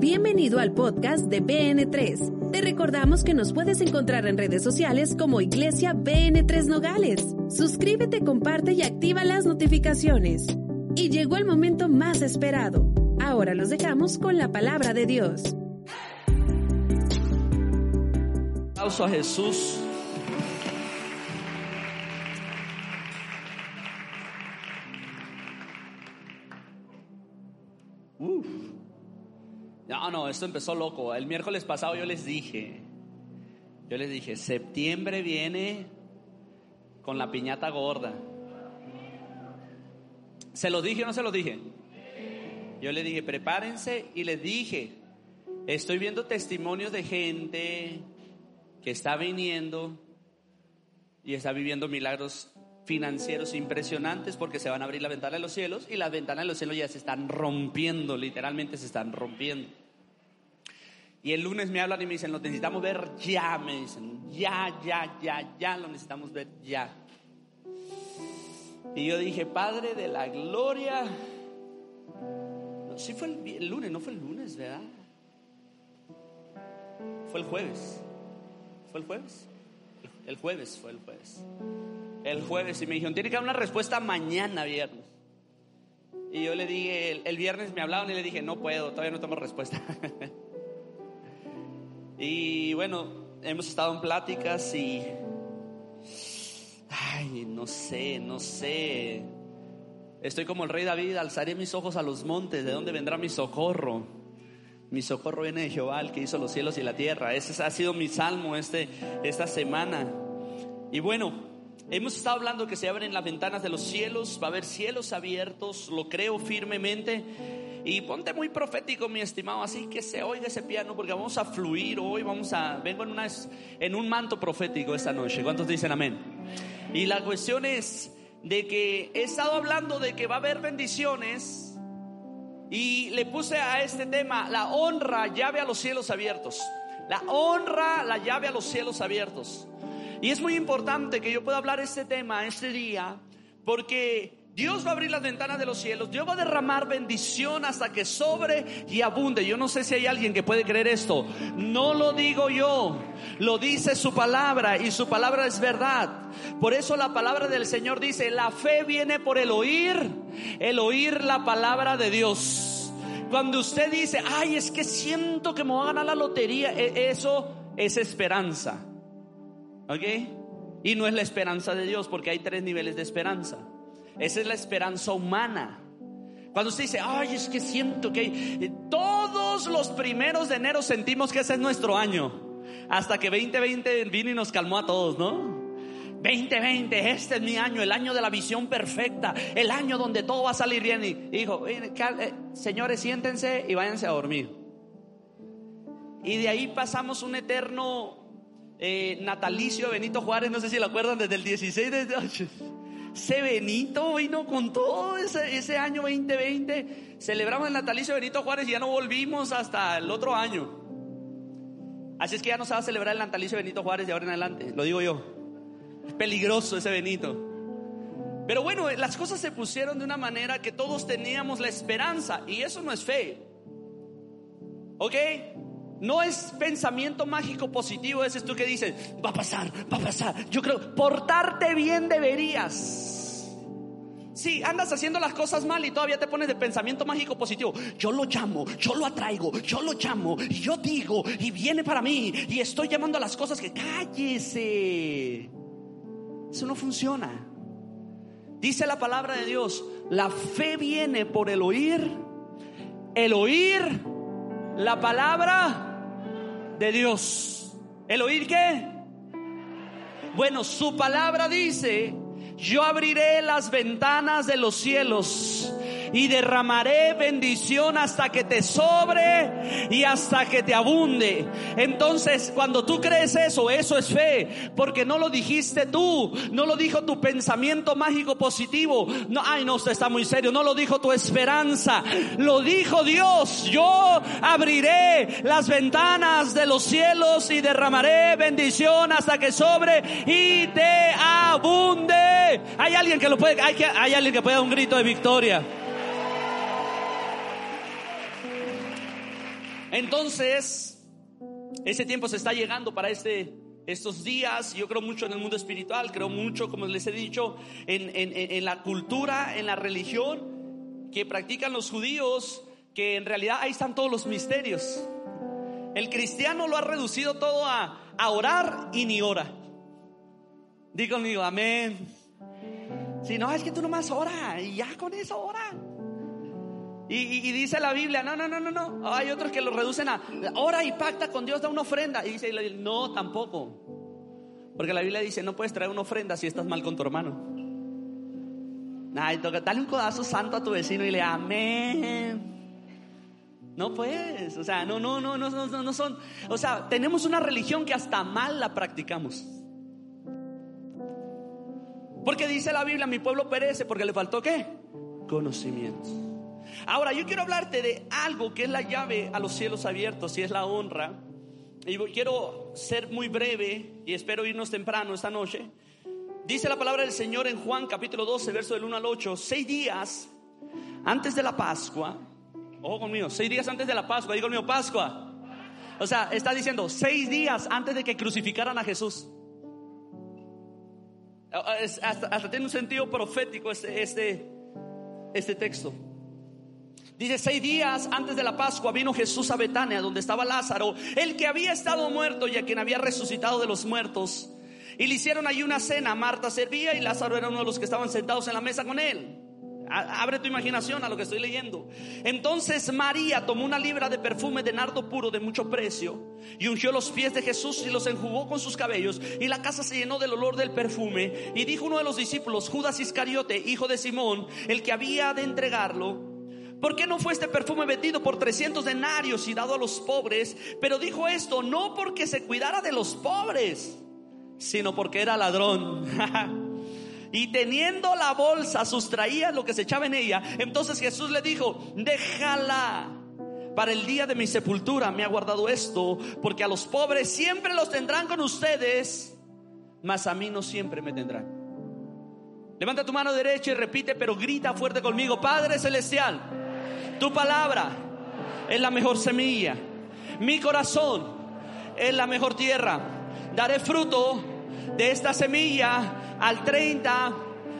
Bienvenido al podcast de BN3. Te recordamos que nos puedes encontrar en redes sociales como Iglesia BN3 Nogales. Suscríbete, comparte y activa las notificaciones. Y llegó el momento más esperado. Ahora los dejamos con la palabra de Dios. Aplauso a Jesús. Uf. No, no, esto empezó loco. El miércoles pasado yo les dije, yo les dije, septiembre viene con la piñata gorda. ¿Se lo dije o no se lo dije? Yo les dije, prepárense y les dije, estoy viendo testimonios de gente que está viniendo y está viviendo milagros financieros impresionantes porque se van a abrir la ventana de los cielos y las ventanas de los cielos ya se están rompiendo, literalmente se están rompiendo. Y el lunes me hablan y me dicen, lo necesitamos ver ya, me dicen, ya, ya, ya, ya, lo necesitamos ver ya. Y yo dije, Padre de la Gloria, no, sí fue el, el lunes, no fue el lunes, ¿verdad? Fue el jueves. ¿Fue el jueves? El jueves fue el jueves. El jueves y me dijeron, tiene que haber una respuesta mañana viernes. Y yo le dije, el, viernes me hablaban y le dije, no puedo, todavía no tengo respuesta. y bueno, hemos estado en pláticas y... Ay, no sé, no sé. Estoy como el rey David, alzaré mis ojos a los montes, ¿de dónde vendrá mi socorro? Mi socorro viene de Jehová, el que hizo los cielos y la tierra. Ese ha sido mi salmo este, esta semana. Y bueno, hemos estado hablando que se abren las ventanas de los cielos, va a haber cielos abiertos, lo creo firmemente. Y ponte muy profético, mi estimado, así que se oiga ese piano, porque vamos a fluir hoy, vamos a, vengo en, un manto profético esta noche. ¿Cuántos dicen amén? Y la cuestión es de que he estado hablando de que va a haber bendiciones y le puse a este tema la honra, llave a los cielos abiertos. La honra, la llave a los cielos abiertos. Y es muy importante que yo pueda hablar este tema este día, porque Dios va a abrir las ventanas de los cielos, Dios va a derramar bendición hasta que sobre y abunde. Yo no sé si hay alguien que puede creer esto. No lo digo yo, lo dice su palabra y su palabra es verdad. Por eso la palabra del Señor dice, la fe viene por el oír, el oír la palabra de Dios. Cuando usted dice, ay, es que siento que me voy a la lotería, eso es esperanza. Y no es la esperanza de Dios, porque hay tres niveles de esperanza. Esa es la esperanza humana. Cuando usted dice, ay, es que siento que todos los primeros de enero sentimos que ese es nuestro año. Hasta que 2020 vino y nos calmó a todos, ¿no? 2020, este es mi año, el año de la visión perfecta, el año donde todo va a salir bien. Y dijo, señores, siéntense y váyanse a dormir. Y de ahí pasamos un eterno eh, natalicio Benito Juárez, no sé si lo acuerdan, desde el 16 de ese Benito vino con todo ese, año 2020. Celebramos el natalicio Benito Juárez y ya no volvimos hasta el otro año. Así es que ya no se va a celebrar el natalicio Benito Juárez de ahora en adelante, lo digo yo. Es peligroso ese Benito. Pero bueno, las cosas se pusieron de una manera que todos teníamos la esperanza y eso no es fe. ¿Ok? No es pensamiento mágico positivo, ese es tú que dices, va a pasar, va a pasar. Yo creo, portarte bien deberías. Si andas haciendo las cosas mal y todavía te pones de pensamiento mágico positivo, yo lo llamo, yo lo atraigo, yo lo llamo, yo digo, y viene para mí, y estoy llamando a las cosas que cállese. Eso no funciona. Dice la palabra de Dios, la fe viene por el oír, el oír la palabra de Dios. ¿El oír qué? Bueno, su palabra dice, yo abriré las ventanas de los cielos y derramaré bendición hasta que te sobre y hasta que te abunde. Entonces, cuando tú crees eso, eso es fe, porque no lo dijiste tú, no lo dijo tu pensamiento mágico positivo. No, ay, no, está muy serio, no lo dijo tu esperanza, lo dijo Dios. Yo abriré las ventanas de los cielos y derramaré bendición hasta que sobre y te abunde. Hay alguien que lo puede, hay, que, hay alguien que puede dar un grito de victoria. Entonces, ese tiempo se está llegando para este, estos días. Yo creo mucho en el mundo espiritual, creo mucho, como les he dicho, en, en la cultura, en la religión que practican los judíos, que en realidad ahí están todos los misterios. El cristiano lo ha reducido todo a, a orar y ni ora. Digo conmigo, amén. Si no, es que tú nomás ora y ya con eso ora. Y, dice la Biblia, no, no, no, no, no. Hay otros que lo reducen a ora y pacta con Dios, da una ofrenda. Y dice, no, tampoco. Porque la Biblia dice, no puedes traer una ofrenda si estás mal con tu hermano. Ay, toca, dale un codazo santo a tu vecino y le amén. No pues, o sea, no, no, no, no, no, no son, o sea, tenemos una religión que hasta mal la practicamos. Porque dice la Biblia, mi pueblo perece porque le faltó qué? Conocimiento. Ahora, yo quiero hablarte de algo que es la llave a los cielos abiertos y es la honra. Y quiero ser muy breve y espero irnos temprano esta noche. Dice la palabra del Señor en Juan capítulo 12, verso del 1 al 8, seis días antes de la Pascua, Ojo conmigo, seis días antes de la Pascua, digo conmigo, Pascua. O sea, está diciendo seis días antes de que crucificaran a Jesús. Hasta, tiene un sentido profético este, este, este texto. Dice, seis días antes de la Pascua vino Jesús a Betania, donde estaba Lázaro, el que había estado muerto y a quien había resucitado de los muertos. Y le hicieron allí una cena. Marta servía y Lázaro era uno de los que estaban sentados en la mesa con él. Abre tu imaginación a lo que estoy leyendo. Entonces María tomó una libra de perfume de nardo puro de mucho precio y ungió los pies de Jesús y los enjugó con sus cabellos y la casa se llenó del olor del perfume. Y dijo uno de los discípulos, Judas Iscariote, hijo de Simón, el que había de entregarlo, ¿Por qué no fue este perfume vendido por 300 denarios y dado a los pobres? Pero dijo esto no porque se cuidara de los pobres, sino porque era ladrón. y teniendo la bolsa sustraía lo que se echaba en ella. Entonces Jesús le dijo, déjala. Para el día de mi sepultura me ha guardado esto, porque a los pobres siempre los tendrán con ustedes, mas a mí no siempre me tendrán. Levanta tu mano derecha y repite, pero grita fuerte conmigo, Padre Celestial, tu palabra es la mejor semilla, mi corazón es la mejor tierra, daré fruto de esta semilla al 30,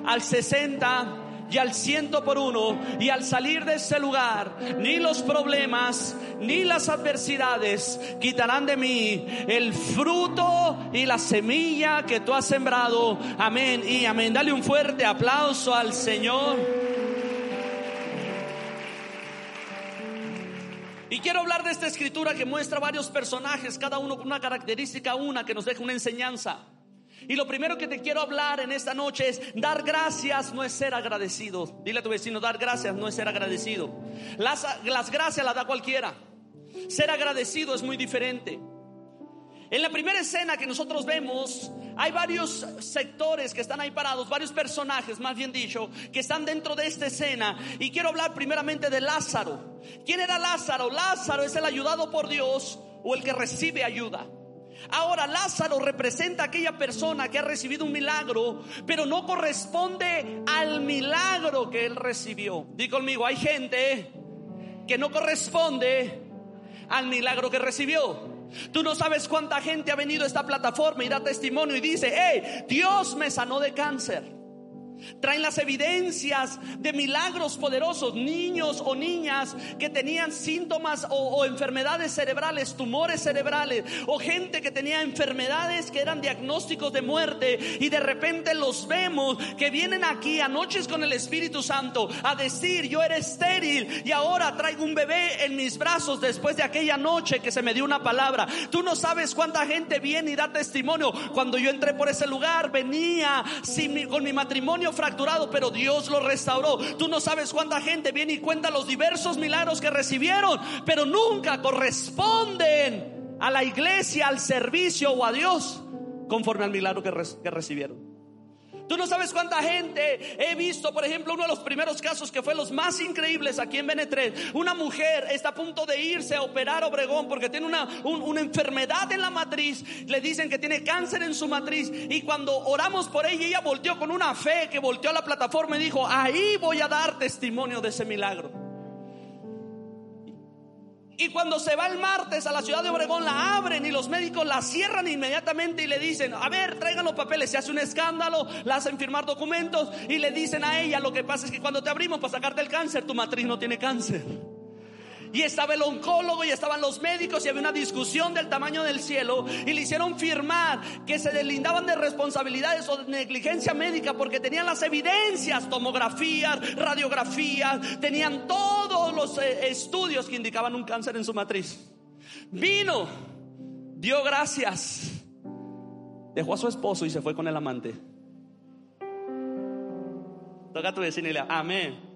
al 60 y al ciento por uno. Y al salir de ese lugar, ni los problemas, ni las adversidades quitarán de mí el fruto y la semilla que tú has sembrado. Amén y amén. Dale un fuerte aplauso al Señor. Y quiero hablar de esta escritura que muestra varios personajes, cada uno con una característica, una que nos deja una enseñanza. Y lo primero que te quiero hablar en esta noche es dar gracias no es ser agradecido. Dile a tu vecino, dar gracias no es ser agradecido. Las, las gracias las da cualquiera. Ser agradecido es muy diferente. En la primera escena que nosotros vemos, hay varios sectores que están ahí parados, varios personajes, más bien dicho, que están dentro de esta escena. Y quiero hablar primeramente de Lázaro. ¿Quién era Lázaro? Lázaro es el ayudado por Dios o el que recibe ayuda. Ahora Lázaro representa a aquella persona que ha recibido un milagro, pero no corresponde al milagro que él recibió. Di conmigo, hay gente que no corresponde al milagro que recibió. Tú no sabes cuánta gente ha venido a esta plataforma y da testimonio y dice, hey, Dios me sanó de cáncer. Traen las evidencias de milagros poderosos, niños o niñas que tenían síntomas o, enfermedades cerebrales, tumores cerebrales, o gente que tenía enfermedades que eran diagnósticos de muerte y de repente los vemos que vienen aquí a noches con el Espíritu Santo a decir, yo era estéril y ahora traigo un bebé en mis brazos después de aquella noche que se me dio una palabra. Tú no sabes cuánta gente viene y da testimonio. Cuando yo entré por ese lugar, venía con mi matrimonio fracturado, pero Dios lo restauró. Tú no sabes cuánta gente viene y cuenta los diversos milagros que recibieron, pero nunca corresponden a la iglesia, al servicio o a Dios conforme al milagro que, que recibieron. Tú no sabes cuánta gente he visto, por ejemplo, uno de los primeros casos que fue los más increíbles aquí en Benetres. Una mujer está a punto de irse a operar Obregón porque tiene una, una enfermedad en la matriz. Le dicen que tiene cáncer en su matriz. Y cuando oramos por ella, ella volteó con una fe que volteó a la plataforma y dijo, ahí voy a dar testimonio de ese milagro. Y cuando se va el martes a la ciudad de Obregón, la abren y los médicos la cierran inmediatamente y le dicen, a ver, traigan los papeles. Se hace un escándalo, la hacen firmar documentos y le dicen a ella, lo que pasa es que cuando te abrimos para sacarte el cáncer, tu matriz no tiene cáncer. Y estaba el oncólogo y estaban los médicos y había una discusión del tamaño del cielo y le hicieron firmar que se deslindaban de responsabilidades o de negligencia médica porque tenían las evidencias, tomografías, radiografías, tenían todos los eh, estudios que indicaban un cáncer en su matriz. Vino, dio gracias, dejó a su esposo y se fue con el amante. Toca a tu vecino y le amén.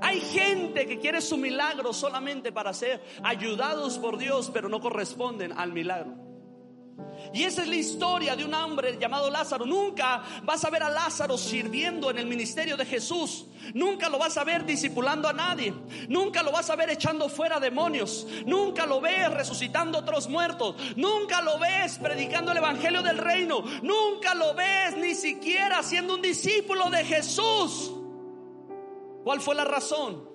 Hay gente que quiere su milagro solamente para ser ayudados por Dios, pero no corresponden al milagro. Y esa es la historia de un hombre llamado Lázaro. Nunca vas a ver a Lázaro sirviendo en el ministerio de Jesús. Nunca lo vas a ver discipulando a nadie. Nunca lo vas a ver echando fuera demonios. Nunca lo ves resucitando otros muertos. Nunca lo ves predicando el evangelio del reino. Nunca lo ves ni siquiera siendo un discípulo de Jesús. ¿Cuál fue la razón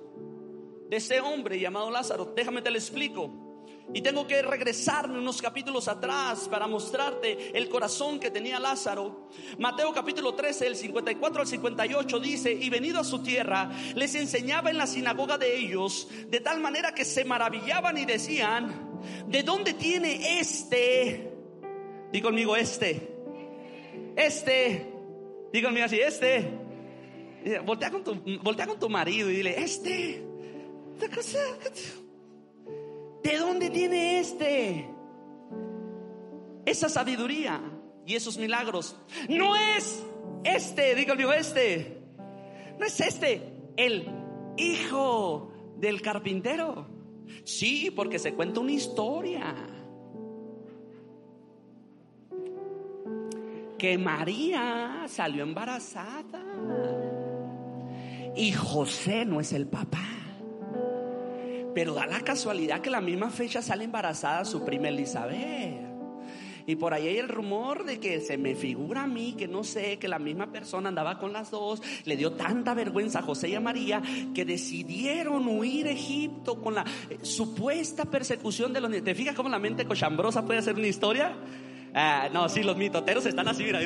de ese hombre llamado Lázaro? Déjame te lo explico. Y tengo que regresarme unos capítulos atrás para mostrarte el corazón que tenía Lázaro. Mateo capítulo 13, el 54 al 58 dice, y venido a su tierra, les enseñaba en la sinagoga de ellos, de tal manera que se maravillaban y decían, ¿de dónde tiene este? Digo conmigo, este. Este. Digo conmigo así, este Voltea con, tu, voltea con tu marido y dile, este, ¿de dónde tiene este? Esa sabiduría y esos milagros. No es este, diga el este. No es este, el hijo del carpintero. Sí, porque se cuenta una historia. Que María salió embarazada y José no es el papá. Pero da la casualidad que la misma fecha sale embarazada su prima Elizabeth. Y por ahí hay el rumor de que se me figura a mí que no sé, que la misma persona andaba con las dos, le dio tanta vergüenza a José y a María que decidieron huir a Egipto con la eh, supuesta persecución de los. ¿Te fijas cómo la mente cochambrosa puede hacer una historia? Ah, no, sí, los mitoteros están así, mira.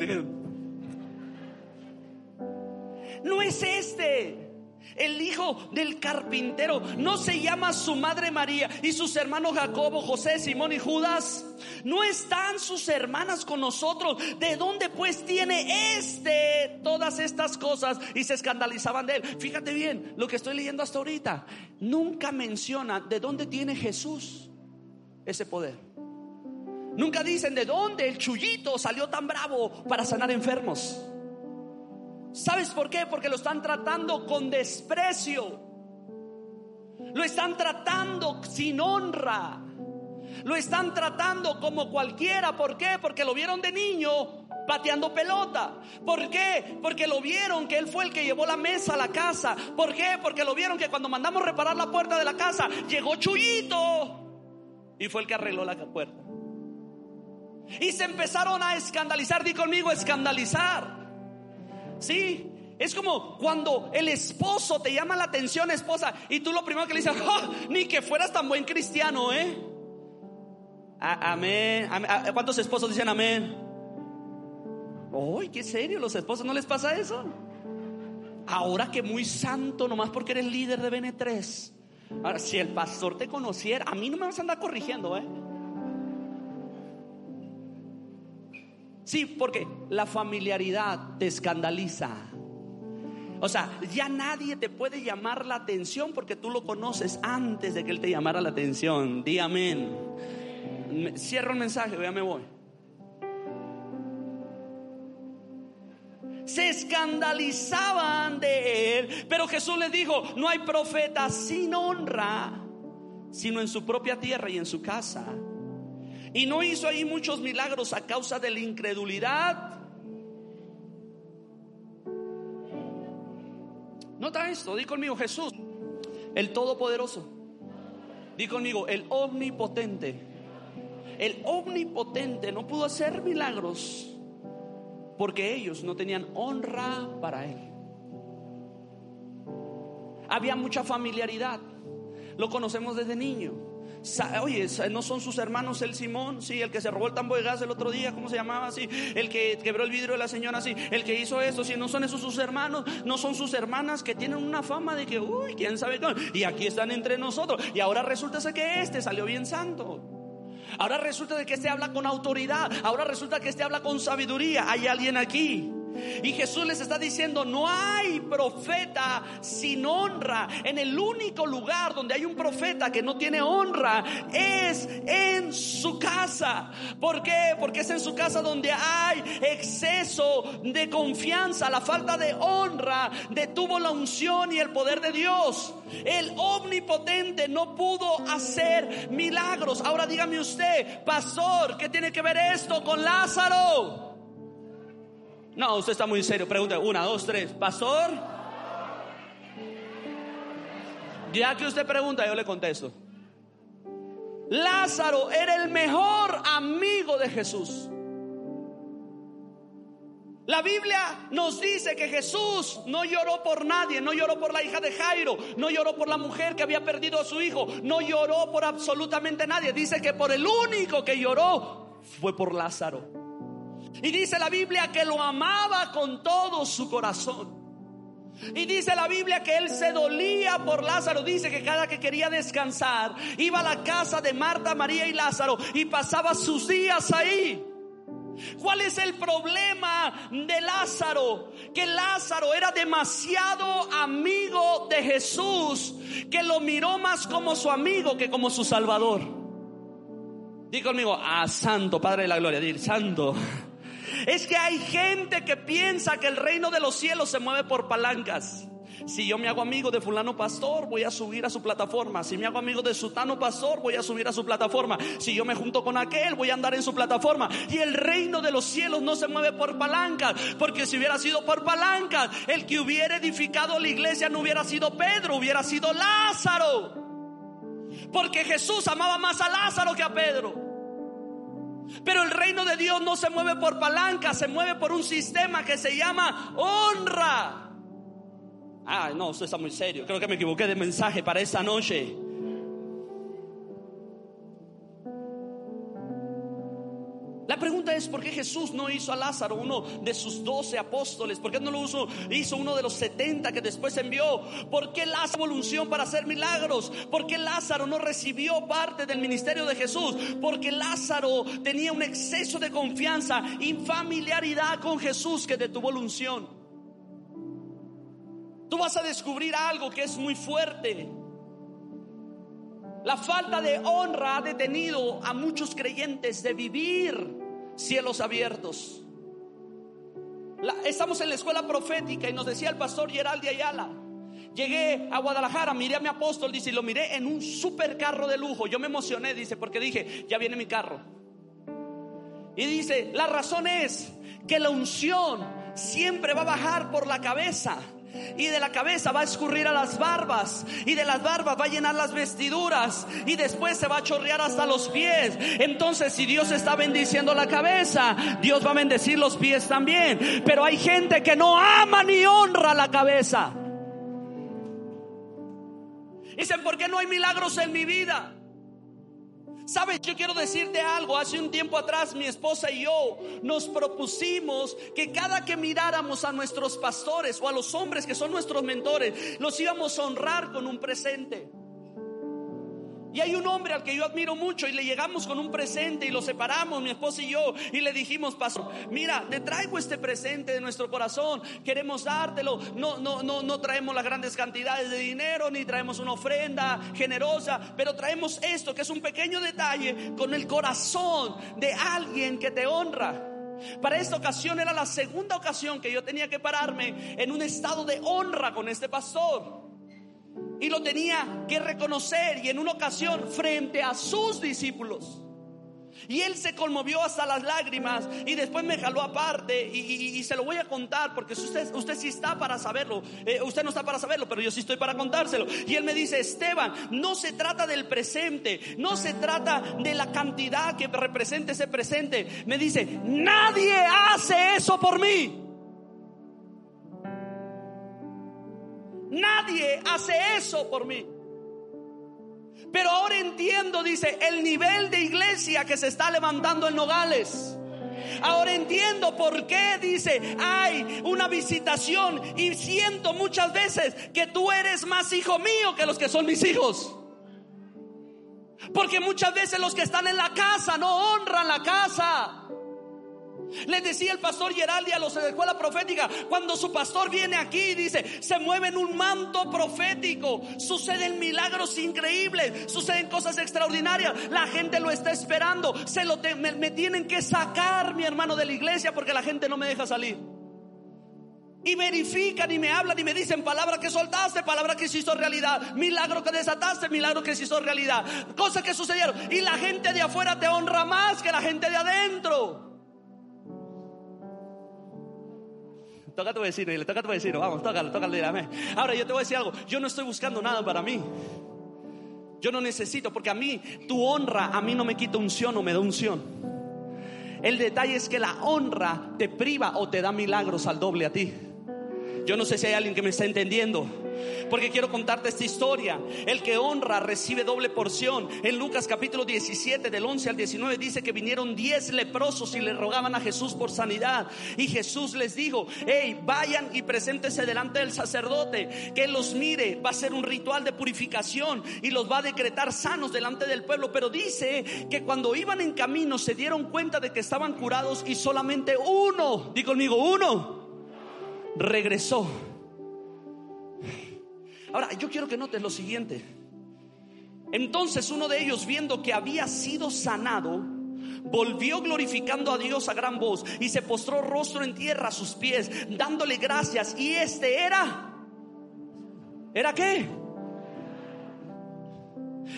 No es este. El hijo del carpintero no se llama su madre María y sus hermanos Jacobo, José, Simón y Judas. No están sus hermanas con nosotros. ¿De dónde pues tiene este todas estas cosas? Y se escandalizaban de él. Fíjate bien lo que estoy leyendo hasta ahorita. Nunca menciona de dónde tiene Jesús ese poder. Nunca dicen de dónde el chullito salió tan bravo para sanar enfermos. ¿Sabes por qué? Porque lo están tratando con desprecio. Lo están tratando sin honra. Lo están tratando como cualquiera. ¿Por qué? Porque lo vieron de niño pateando pelota. ¿Por qué? Porque lo vieron que él fue el que llevó la mesa a la casa. ¿Por qué? Porque lo vieron que cuando mandamos reparar la puerta de la casa, llegó Chuyito y fue el que arregló la puerta. Y se empezaron a escandalizar, di conmigo, escandalizar. Sí, es como cuando el esposo te llama la atención, esposa, y tú lo primero que le dices, ¡Oh, ni que fueras tan buen cristiano, ¿eh? amén. ¿Cuántos esposos dicen amén? ¡Uy, qué serio! ¿Los esposos no les pasa eso? Ahora que muy santo, nomás porque eres líder de BN3. Ahora, si el pastor te conociera, a mí no me vas a andar corrigiendo, ¿eh? Sí, porque la familiaridad te escandaliza. O sea, ya nadie te puede llamar la atención porque tú lo conoces antes de que él te llamara la atención. Di amén. Cierro el mensaje, ya me voy. se escandalizaban de él. Pero Jesús les dijo, no hay profeta sin honra, sino en su propia tierra y en su casa. Y no hizo ahí muchos milagros a causa de la incredulidad. Nota esto, di conmigo Jesús, el Todopoderoso. Di conmigo, el Omnipotente. El Omnipotente no pudo hacer milagros porque ellos no tenían honra para Él. Había mucha familiaridad, lo conocemos desde niño. Oye, ¿no son sus hermanos el Simón? Sí, el que se robó el tambo de gas el otro día, ¿cómo se llamaba? Sí, el que quebró el vidrio de la señora, sí, el que hizo eso, sí, no son esos sus hermanos, no son sus hermanas que tienen una fama de que, uy, quién sabe. Y aquí están entre nosotros. Y ahora resulta que este salió bien santo. Ahora resulta de que este habla con autoridad. Ahora resulta que este habla con sabiduría. Hay alguien aquí. Y Jesús les está diciendo, no hay profeta sin honra. En el único lugar donde hay un profeta que no tiene honra es en su casa. ¿Por qué? Porque es en su casa donde hay exceso de confianza. La falta de honra detuvo la unción y el poder de Dios. El omnipotente no pudo hacer milagros. Ahora dígame usted, pastor, ¿qué tiene que ver esto con Lázaro? No, usted está muy serio. Pregunta, una, dos, tres. Pastor. Ya que usted pregunta, yo le contesto. Lázaro era el mejor amigo de Jesús. La Biblia nos dice que Jesús no lloró por nadie, no lloró por la hija de Jairo, no lloró por la mujer que había perdido a su hijo, no lloró por absolutamente nadie. Dice que por el único que lloró fue por Lázaro. Y dice la Biblia que lo amaba con todo su corazón. Y dice la Biblia que él se dolía por Lázaro. Dice que cada que quería descansar iba a la casa de Marta, María y Lázaro y pasaba sus días ahí. ¿Cuál es el problema de Lázaro? Que Lázaro era demasiado amigo de Jesús, que lo miró más como su amigo que como su salvador. Dí conmigo, a ah, Santo, Padre de la Gloria, dir Santo. Es que hay gente que piensa que el reino de los cielos se mueve por palancas. Si yo me hago amigo de fulano pastor, voy a subir a su plataforma. Si me hago amigo de sutano pastor, voy a subir a su plataforma. Si yo me junto con aquel, voy a andar en su plataforma. Y el reino de los cielos no se mueve por palancas, porque si hubiera sido por palancas, el que hubiera edificado la iglesia no hubiera sido Pedro, hubiera sido Lázaro. Porque Jesús amaba más a Lázaro que a Pedro. Pero el reino de Dios no se mueve por palanca, se mueve por un sistema que se llama honra. Ah, no, eso está muy serio. Creo que me equivoqué de mensaje para esta noche. La pregunta es por qué Jesús no hizo a Lázaro uno de sus doce apóstoles, por qué no lo hizo, hizo uno de los setenta que después envió, por qué Lázaro evolución para hacer milagros, por qué Lázaro no recibió parte del ministerio de Jesús, porque Lázaro tenía un exceso de confianza y familiaridad con Jesús que detuvo la unción. Tú vas a descubrir algo que es muy fuerte. La falta de honra ha detenido a muchos creyentes de vivir cielos abiertos. estamos en la escuela profética y nos decía el pastor Geraldi Ayala. Llegué a Guadalajara, miré a mi apóstol, dice, y lo miré en un super carro de lujo. Yo me emocioné, dice, porque dije, ya viene mi carro. Y dice, la razón es que la unción siempre va a bajar por la cabeza y de la cabeza va a escurrir a las barbas. Y de las barbas va a llenar las vestiduras. Y después se va a chorrear hasta los pies. Entonces, si Dios está bendiciendo la cabeza, Dios va a bendecir los pies también. Pero hay gente que no ama ni honra la cabeza. Dicen, ¿por qué no hay milagros en mi vida? Sabes, yo quiero decirte algo. Hace un tiempo atrás mi esposa y yo nos propusimos que cada que miráramos a nuestros pastores o a los hombres que son nuestros mentores, los íbamos a honrar con un presente. Y hay un hombre al que yo admiro mucho y le llegamos con un presente y lo separamos, mi esposa y yo, y le dijimos, pastor, mira, te traigo este presente de nuestro corazón, queremos dártelo, no, no, no, no traemos las grandes cantidades de dinero, ni traemos una ofrenda generosa, pero traemos esto que es un pequeño detalle con el corazón de alguien que te honra. Para esta ocasión era la segunda ocasión que yo tenía que pararme en un estado de honra con este pastor. Y lo tenía que reconocer y en una ocasión frente a sus discípulos. Y él se conmovió hasta las lágrimas y después me jaló aparte y, se lo voy a contar porque usted, usted sí está para saberlo. Eh, usted no está para saberlo, pero yo sí estoy para contárselo. Y él me dice, Esteban, no se trata del presente, no se trata de la cantidad que represente ese presente. Me dice, nadie hace eso por mí. Nadie hace eso por mí. Pero ahora entiendo, dice, el nivel de iglesia que se está levantando en Nogales. Ahora entiendo por qué dice, hay una visitación y siento muchas veces que tú eres más hijo mío que los que son mis hijos. Porque muchas veces los que están en la casa no honran la casa. Les decía el pastor Geraldi a los de la escuela profética, cuando su pastor viene aquí, dice, se mueve en un manto profético, suceden milagros increíbles, suceden cosas extraordinarias, la gente lo está esperando, se lo me, tienen que sacar, mi hermano, de la iglesia porque la gente no me deja salir. Y verifican y me hablan y me dicen palabra que soltaste, palabra que se hizo realidad, milagro que desataste, milagro que se hizo realidad, cosas que sucedieron. Y la gente de afuera te honra más que la gente de adentro. Toca tu vecino, le toca a tu vecino, vamos, tócalo, tócalo, dígame. Ahora yo te voy a decir algo, yo no estoy buscando nada para mí. Yo no necesito, porque a mí tu honra, a mí no me quita unción o me da unción. El detalle es que la honra te priva o te da milagros al doble a ti. Yo no sé si hay alguien que me está entendiendo. Porque quiero contarte esta historia. El que honra recibe doble porción. En Lucas capítulo 17 del 11 al 19 dice que vinieron 10 leprosos y le rogaban a Jesús por sanidad. Y Jesús les dijo, hey, vayan y preséntese delante del sacerdote, que los mire. Va a ser un ritual de purificación y los va a decretar sanos delante del pueblo. Pero dice que cuando iban en camino se dieron cuenta de que estaban curados y solamente uno, di conmigo, uno, regresó Ahora, yo quiero que notes lo siguiente. Entonces uno de ellos, viendo que había sido sanado, volvió glorificando a Dios a gran voz y se postró rostro en tierra a sus pies, dándole gracias. Y este era, ¿era qué?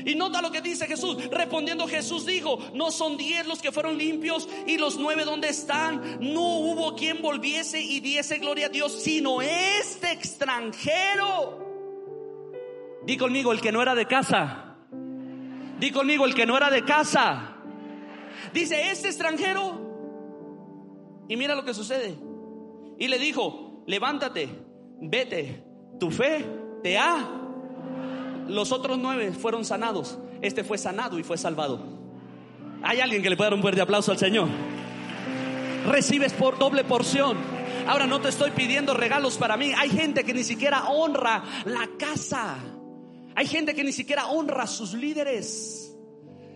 Y nota lo que dice Jesús. Respondiendo Jesús dijo, no son diez los que fueron limpios y los nueve donde están. No hubo quien volviese y diese gloria a Dios, sino este extranjero. Di conmigo, el que no era de casa. Di conmigo, el que no era de casa. Dice, este extranjero. Y mira lo que sucede. Y le dijo, levántate, vete, tu fe te ha. Los otros nueve fueron sanados. Este fue sanado y fue salvado. Hay alguien que le pueda dar un fuerte aplauso al Señor. Recibes por doble porción. Ahora no te estoy pidiendo regalos para mí. Hay gente que ni siquiera honra la casa. Hay gente que ni siquiera honra a sus líderes.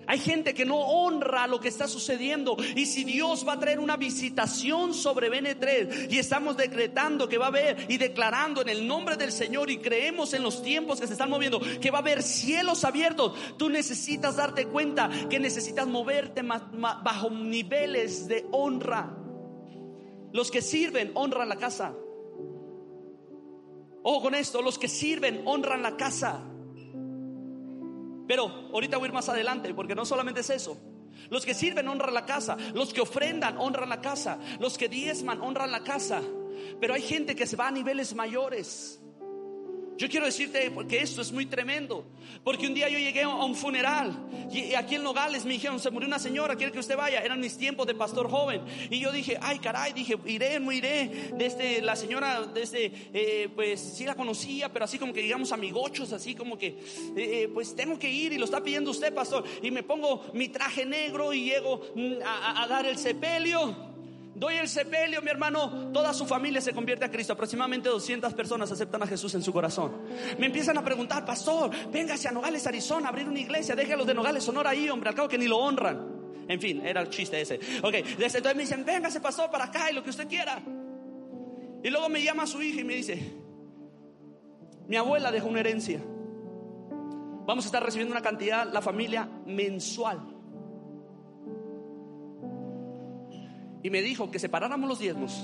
Hay gente que no honra lo que está sucediendo. Y si Dios va a traer una visitación sobre BN3 y estamos decretando que va a haber y declarando en el nombre del Señor y creemos en los tiempos que se están moviendo que va a haber cielos abiertos, tú necesitas darte cuenta que necesitas moverte bajo niveles de honra. Los que sirven honran la casa. Ojo con esto, los que sirven honran la casa. Pero ahorita voy a ir más adelante, porque no solamente es eso. Los que sirven honran la casa, los que ofrendan honran la casa, los que diezman honran la casa. Pero hay gente que se va a niveles mayores. Yo quiero decirte que esto es muy tremendo. Porque un día yo llegué a un funeral y aquí en Nogales me dijeron, se murió una señora, quiere que usted vaya. Eran mis tiempos de pastor joven. Y yo dije, ay caray, dije, iré, no iré. Desde la señora, desde, eh, pues sí la conocía, pero así como que digamos amigochos, así como que, eh, eh, pues tengo que ir y lo está pidiendo usted, pastor. Y me pongo mi traje negro y llego mm, a dar el sepelio. Doy el sepelio, mi hermano, toda su familia se convierte a Cristo. Aproximadamente 200 personas aceptan a Jesús en su corazón. Me empiezan a preguntar, pastor, véngase a Nogales, Arizona, a abrir una iglesia, déjelos de Nogales, Sonora ahí, hombre, al cabo que ni lo honran. En fin, era el chiste ese. Ok, desde entonces me dicen, véngase, pastor, para acá y lo que usted quiera. Y luego me llama su hija y me dice, mi abuela dejó una herencia. Vamos a estar recibiendo una cantidad, la familia, mensual y me dijo que separáramos los diezmos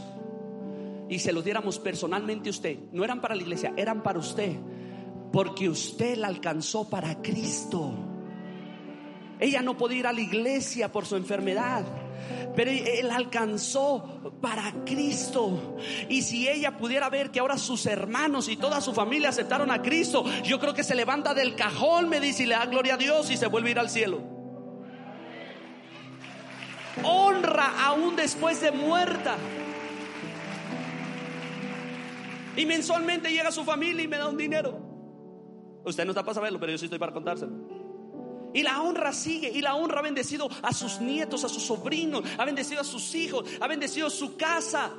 y se los diéramos personalmente a usted. No eran para la iglesia, eran para usted. Porque usted la alcanzó para Cristo. Ella no podía ir a la iglesia por su enfermedad pero él alcanzó para Cristo. Y si ella pudiera ver que ahora sus hermanos y toda su familia aceptaron a Cristo, yo creo que se levanta del cajón, me dice, y le da gloria a Dios y se vuelve a ir al cielo. Honra aún después de muerta. Y mensualmente llega su familia y me da un dinero. Usted no está para saberlo, pero yo sí estoy para contárselo. Y la honra sigue, y la honra ha bendecido a sus nietos, a sus sobrinos, ha bendecido a sus hijos, ha bendecido su casa.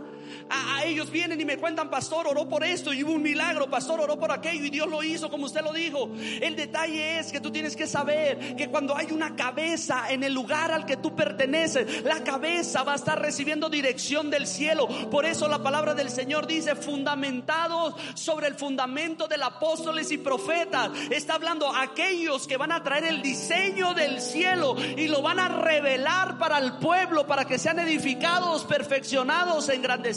A, ellos vienen y me cuentan, pastor, oró por esto y hubo un milagro, pastor, oró por aquello y Dios lo hizo como usted lo dijo. El detalle es que tú tienes que saber que cuando hay una cabeza en el lugar al que tú perteneces, la cabeza va a estar recibiendo dirección del cielo. Por eso la palabra del Señor dice, fundamentados sobre el fundamento del apóstoles y profetas. Está hablando aquellos que van a traer el diseño del cielo y lo van a revelar para el pueblo, para que sean edificados, perfeccionados, engrandecidos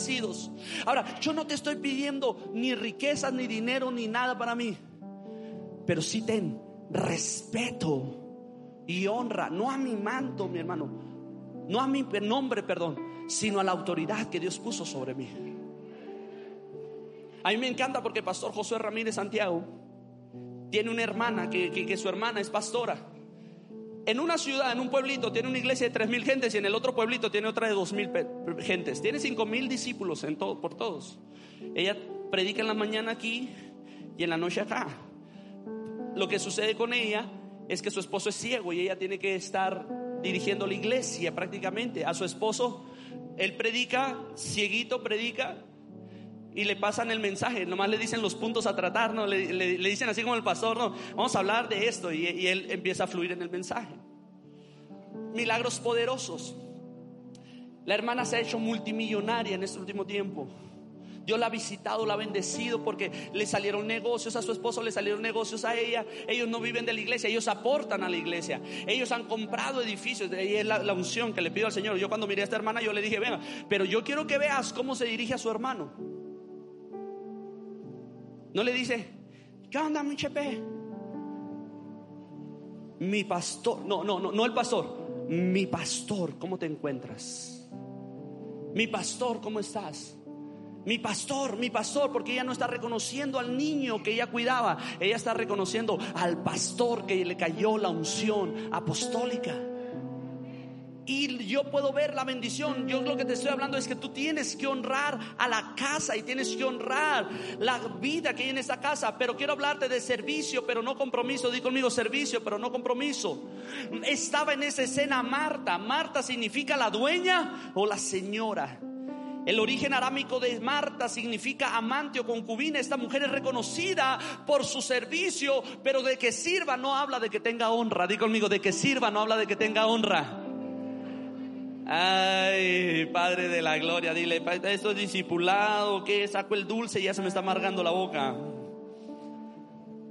Ahora, yo no te estoy pidiendo ni riquezas, ni dinero, ni nada para mí. Pero sí ten respeto y honra, no a mi manto, mi hermano, no a mi nombre, perdón, sino a la autoridad que Dios puso sobre mí. A mí me encanta porque pastor José Ramírez Santiago tiene una hermana que su hermana es pastora en una ciudad, en un pueblito, tiene una iglesia de tres mil gentes y en el otro pueblito tiene otra de dos mil gentes. Tiene cinco mil discípulos en todo, por todos. Ella predica en la mañana aquí y en la noche acá. Lo que sucede con ella es que su esposo es ciego y ella tiene que estar dirigiendo la iglesia prácticamente. A su esposo, él predica, cieguito predica, y le pasan el mensaje, nomás le dicen los puntos a tratar, ¿no? Le, dicen así como el pastor, no, vamos a hablar de esto y, él empieza a fluir en el mensaje. Milagros poderosos. La hermana se ha hecho multimillonaria en este último tiempo. Dios la ha visitado, la ha bendecido porque le salieron negocios a su esposo, le salieron negocios a ella. Ellos no viven de la iglesia, ellos aportan a la iglesia. Ellos han comprado edificios. Y es la, la unción que le pido al Señor. Yo cuando miré a esta hermana, yo le dije, venga, pero yo quiero que veas cómo se dirige a su hermano. No le dice, ¿qué onda, mi chepe? Mi pastor, no, no, no, no el pastor, mi pastor, ¿cómo te encuentras? Mi pastor, ¿cómo estás? Mi pastor, mi pastor, porque ella no está reconociendo al niño que ella cuidaba, ella está reconociendo al pastor que le cayó la unción apostólica. Y yo puedo ver la bendición. Yo lo que te estoy hablando es que tú tienes que honrar a la casa y tienes que honrar la vida que hay en esta casa. Pero quiero hablarte de servicio, pero no compromiso. Di conmigo servicio, pero no compromiso. Estaba en esa escena Marta. Marta significa la dueña o la señora. El origen arámico de Marta significa amante o concubina. Esta mujer es reconocida por su servicio, pero de que sirva no habla de que tenga honra. Di conmigo, de que sirva no habla de que tenga honra. Ay, Padre de la Gloria, dile, esto es discipulado, que saco el dulce y ya se me está amargando la boca.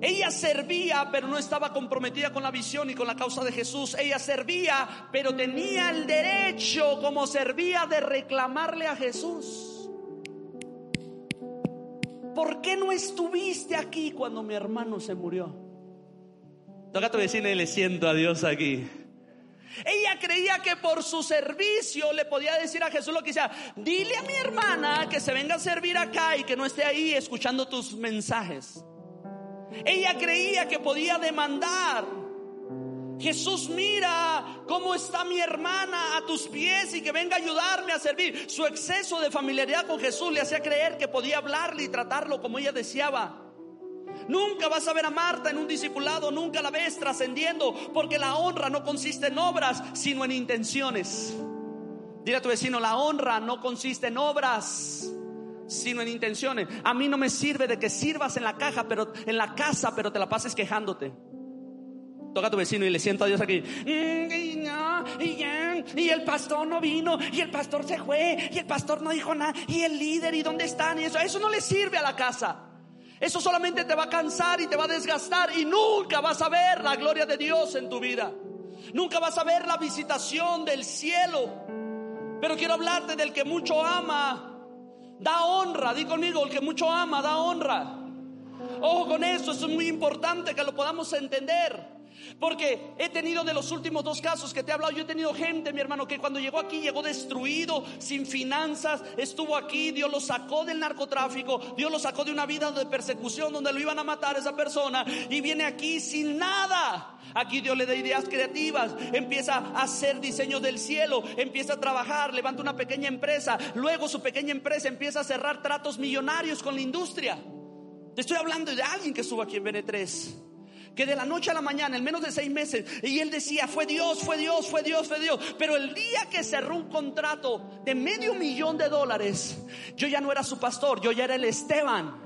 Ella servía, pero no estaba comprometida con la visión y con la causa de Jesús. Ella servía, pero tenía el derecho, como servía, de reclamarle a Jesús. ¿Por qué no estuviste aquí cuando mi hermano se murió? Toca a tu vecina y le siento a Dios aquí. Ella creía que por su servicio le podía decir a Jesús lo que sea. Dile a mi hermana que se venga a servir acá y que no esté ahí escuchando tus mensajes. Ella creía que podía demandar. Jesús mira cómo está mi hermana a tus pies y que venga a ayudarme a servir. Su exceso de familiaridad con Jesús le hacía creer que podía hablarle y tratarlo como ella deseaba. Nunca vas a ver a Marta en un discipulado, nunca la ves trascendiendo, porque la honra no consiste en obras, sino en intenciones. Dile a tu vecino, la honra no consiste en obras, sino en intenciones. A mí no me sirve de que sirvas en la caja, pero en la casa, pero te la pases quejándote. Toca a tu vecino y le siento a Dios aquí. Y, y, el pastor no vino, y el pastor se fue, y el pastor no dijo nada, y el líder, y dónde están, y eso, eso no le sirve a la casa. Eso solamente te va a cansar y te va a desgastar y nunca vas a ver la gloria de Dios en tu vida. Nunca vas a ver la visitación del cielo. Pero quiero hablarte del que mucho ama, da honra. Di conmigo, el que mucho ama, da honra. Ojo con eso, eso es muy importante que lo podamos entender. Porque he tenido de los últimos dos casos que te he hablado, yo he tenido gente, mi hermano, que cuando llegó aquí llegó destruido, sin finanzas, estuvo aquí, Dios lo sacó del narcotráfico, Dios lo sacó de una vida de persecución donde lo iban a matar a esa persona y viene aquí sin nada. Aquí Dios le da ideas creativas, empieza a hacer diseño del cielo, empieza a trabajar, levanta una pequeña empresa, luego su pequeña empresa empieza a cerrar tratos millonarios con la industria. Te estoy hablando de alguien que estuvo aquí en Bene 3 que de la noche a la mañana, en menos de seis meses, y él decía, fue Dios, fue Dios, fue Dios, fue Dios. Pero el día que cerró un contrato de medio millón de dólares, yo ya no era su pastor, yo ya era el Esteban.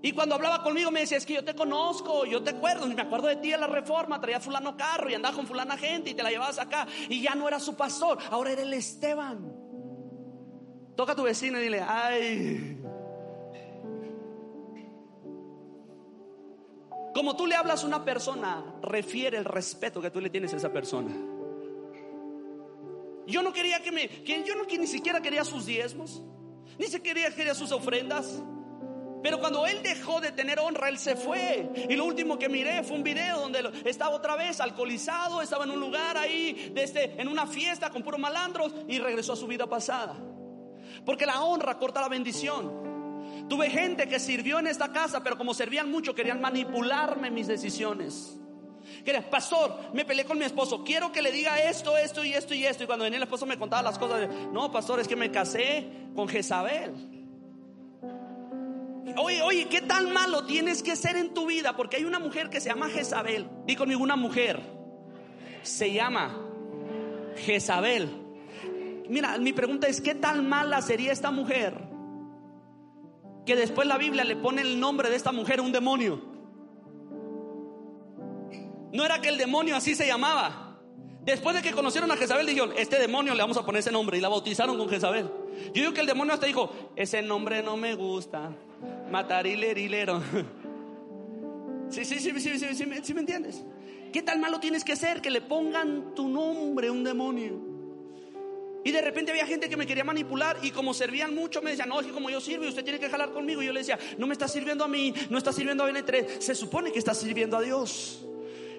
Y cuando hablaba conmigo me decía, es que yo te conozco, yo te acuerdo, me acuerdo de ti en la reforma, traía fulano carro y andaba con fulana gente y te la llevabas acá. Y ya no era su pastor, ahora era el Esteban. Toca a tu vecino y dile, ay, Como tú le hablas a una persona, refiere el respeto que tú le tienes a esa persona. Yo no quería que me, que yo ni siquiera quería sus diezmos, ni siquiera quería sus ofrendas. Pero cuando él dejó de tener honra, él se fue. Y lo último que miré fue un video donde estaba otra vez alcoholizado, estaba en un lugar ahí, desde, en una fiesta con puros malandros y regresó a su vida pasada. Porque la honra corta la bendición. Tuve gente que sirvió en esta casa, pero como servían mucho, querían manipularme mis decisiones. Quería, pastor, me peleé con mi esposo, quiero que le diga esto, esto y esto y esto. Y cuando venía el esposo me contaba las cosas, no, pastor, es que me casé con Jezabel. Oye, oye, ¿qué tan malo tienes que ser en tu vida? Porque hay una mujer que se llama Jezabel. Di conmigo, una mujer. Se llama Jezabel. Mira, mi pregunta es, ¿qué tan mala sería esta mujer? Que después la Biblia le pone el nombre de esta mujer un demonio. No era que el demonio así se llamaba. Después de que conocieron a Jezabel, dijeron, este demonio le vamos a poner ese nombre y la bautizaron con Jezabel. Yo digo que el demonio hasta dijo, ese nombre no me gusta. Matarilerilero. Sí, sí, sí, sí, sí, sí, me entiendes. ¿Qué tal malo tienes que ser que le pongan tu nombre un demonio? Y de repente había gente que me quería manipular y como servían mucho me decían, no, es que como yo sirvo usted tiene que jalar conmigo. Y yo le decía, no me está sirviendo a mí, no está sirviendo a BN3, se supone que está sirviendo a Dios.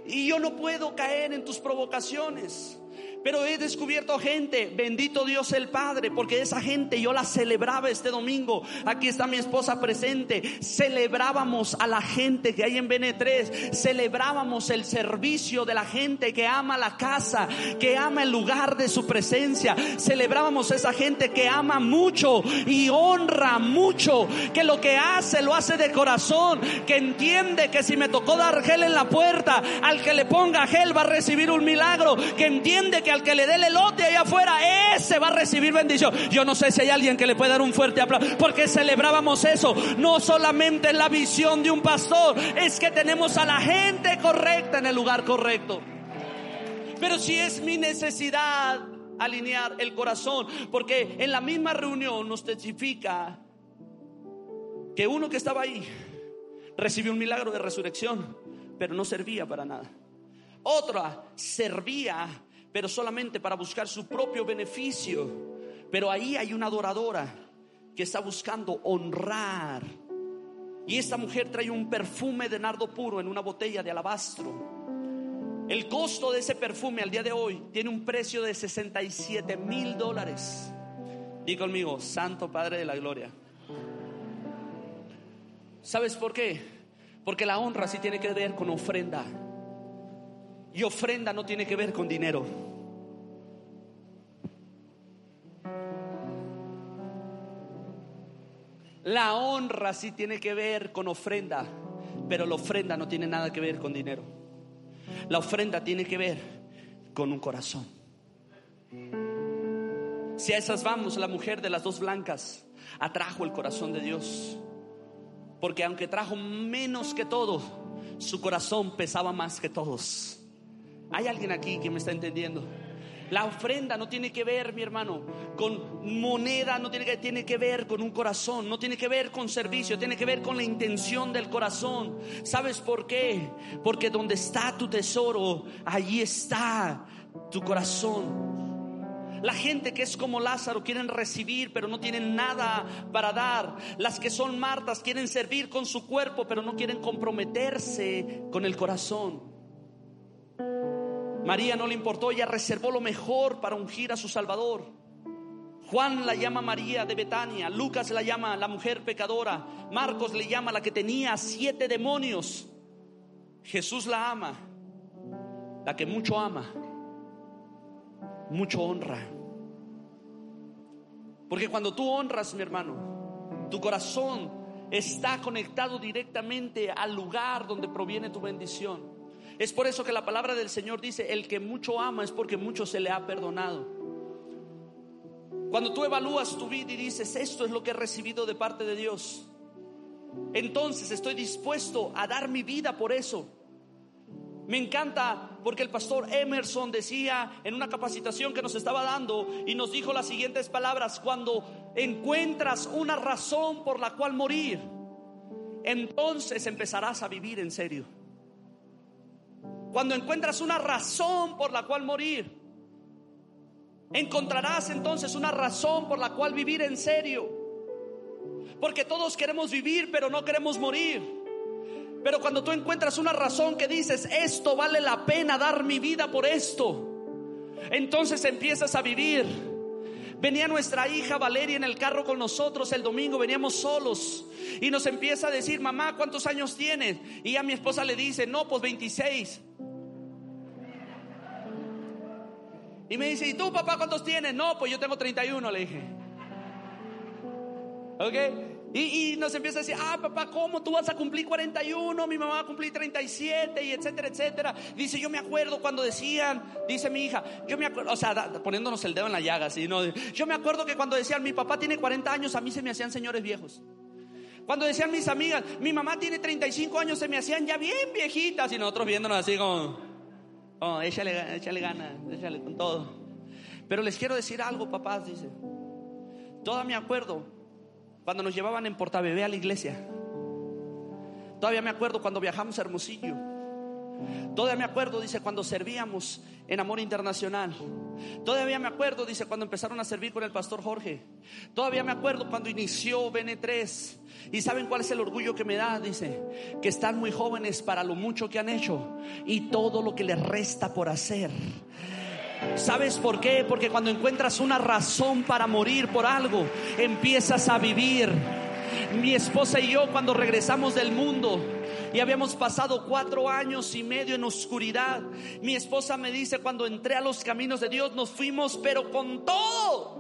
Y yo no puedo caer en tus provocaciones. Pero he descubierto gente, bendito Dios el Padre, porque esa gente yo la celebraba este domingo. Aquí está mi esposa presente. Celebrábamos a la gente que hay en BN3. Celebrábamos el servicio de la gente que ama la casa, que ama el lugar de su presencia. Celebrábamos a esa gente que ama mucho y honra mucho, que lo que hace lo hace de corazón, que entiende que si me tocó dar gel en la puerta, al que le ponga gel va a recibir un milagro, que entiende que al que le dé el elote allá afuera, ese va a recibir bendición. Yo no sé si hay alguien que le puede dar un fuerte aplauso, porque celebrábamos eso. No solamente la visión de un pastor, es que tenemos a la gente correcta en el lugar correcto. Pero si es mi necesidad alinear el corazón, porque en la misma reunión nos testifica que uno que estaba ahí recibió un milagro de resurrección, pero no servía para nada. Otra servía pero solamente para buscar su propio beneficio. Pero ahí hay una adoradora que está buscando honrar. Y esta mujer trae un perfume de nardo puro en una botella de alabastro. El costo de ese perfume al día de hoy tiene un precio de 67 mil dólares. Y conmigo, Santo Padre de la Gloria. ¿Sabes por qué? Porque la honra sí tiene que ver con ofrenda. Y ofrenda no tiene que ver con dinero. La honra sí tiene que ver con ofrenda, pero la ofrenda no tiene nada que ver con dinero. La ofrenda tiene que ver con un corazón. Si a esas vamos, la mujer de las dos blancas atrajo el corazón de Dios. Porque aunque trajo menos que todo, su corazón pesaba más que todos. ¿Hay alguien aquí que me está entendiendo? La ofrenda no tiene que ver, mi hermano, con moneda, no tiene que, tiene que ver con un corazón, no tiene que ver con servicio, tiene que ver con la intención del corazón. ¿Sabes por qué? Porque donde está tu tesoro, allí está tu corazón. La gente que es como Lázaro quieren recibir pero no tienen nada para dar. Las que son Martas quieren servir con su cuerpo pero no quieren comprometerse con el corazón. María no le importó, ella reservó lo mejor para ungir a su Salvador. Juan la llama María de Betania, Lucas la llama la mujer pecadora, Marcos le llama la que tenía siete demonios. Jesús la ama, la que mucho ama, mucho honra. Porque cuando tú honras, mi hermano, tu corazón está conectado directamente al lugar donde proviene tu bendición. Es por eso que la palabra del Señor dice, el que mucho ama es porque mucho se le ha perdonado. Cuando tú evalúas tu vida y dices, esto es lo que he recibido de parte de Dios, entonces estoy dispuesto a dar mi vida por eso. Me encanta porque el pastor Emerson decía en una capacitación que nos estaba dando y nos dijo las siguientes palabras, cuando encuentras una razón por la cual morir, entonces empezarás a vivir en serio. Cuando encuentras una razón por la cual morir, encontrarás entonces una razón por la cual vivir en serio. Porque todos queremos vivir, pero no queremos morir. Pero cuando tú encuentras una razón que dices, esto vale la pena dar mi vida por esto, entonces empiezas a vivir. Venía nuestra hija Valeria en el carro con nosotros el domingo, veníamos solos y nos empieza a decir, mamá, ¿cuántos años tienes? Y a mi esposa le dice, no, pues 26. Y me dice, ¿y tú papá cuántos tienes? No, pues yo tengo 31, le dije. ¿Ok? Y, nos empieza a decir, ah, papá, ¿cómo tú vas a cumplir 41? Mi mamá va a cumplir 37 y etcétera, etcétera. Dice, yo me acuerdo cuando decían, dice mi hija, yo me acuerdo, o sea, poniéndonos el dedo en la llaga, así, ¿no? Yo me acuerdo que cuando decían, mi papá tiene 40 años, a mí se me hacían señores viejos. Cuando decían mis amigas, mi mamá tiene 35 años, se me hacían ya bien viejitas y nosotros viéndonos así como, oh, échale, échale ganas, échale con todo. Pero les quiero decir algo, papás, dice. Todavía me acuerdo cuando nos llevaban en Portabebé a la iglesia. Todavía me acuerdo cuando viajamos a Hermosillo. Todavía me acuerdo, dice, cuando servíamos en Amor Internacional. Todavía me acuerdo, dice, cuando empezaron a servir con el pastor Jorge. Todavía me acuerdo cuando inició BN3. Y saben cuál es el orgullo que me da, dice, que están muy jóvenes para lo mucho que han hecho y todo lo que les resta por hacer. ¿Sabes por qué? Porque cuando encuentras una razón para morir por algo, empiezas a vivir. Mi esposa y yo cuando regresamos del mundo y habíamos pasado cuatro años y medio en oscuridad, mi esposa me dice, cuando entré a los caminos de Dios nos fuimos, pero con todo.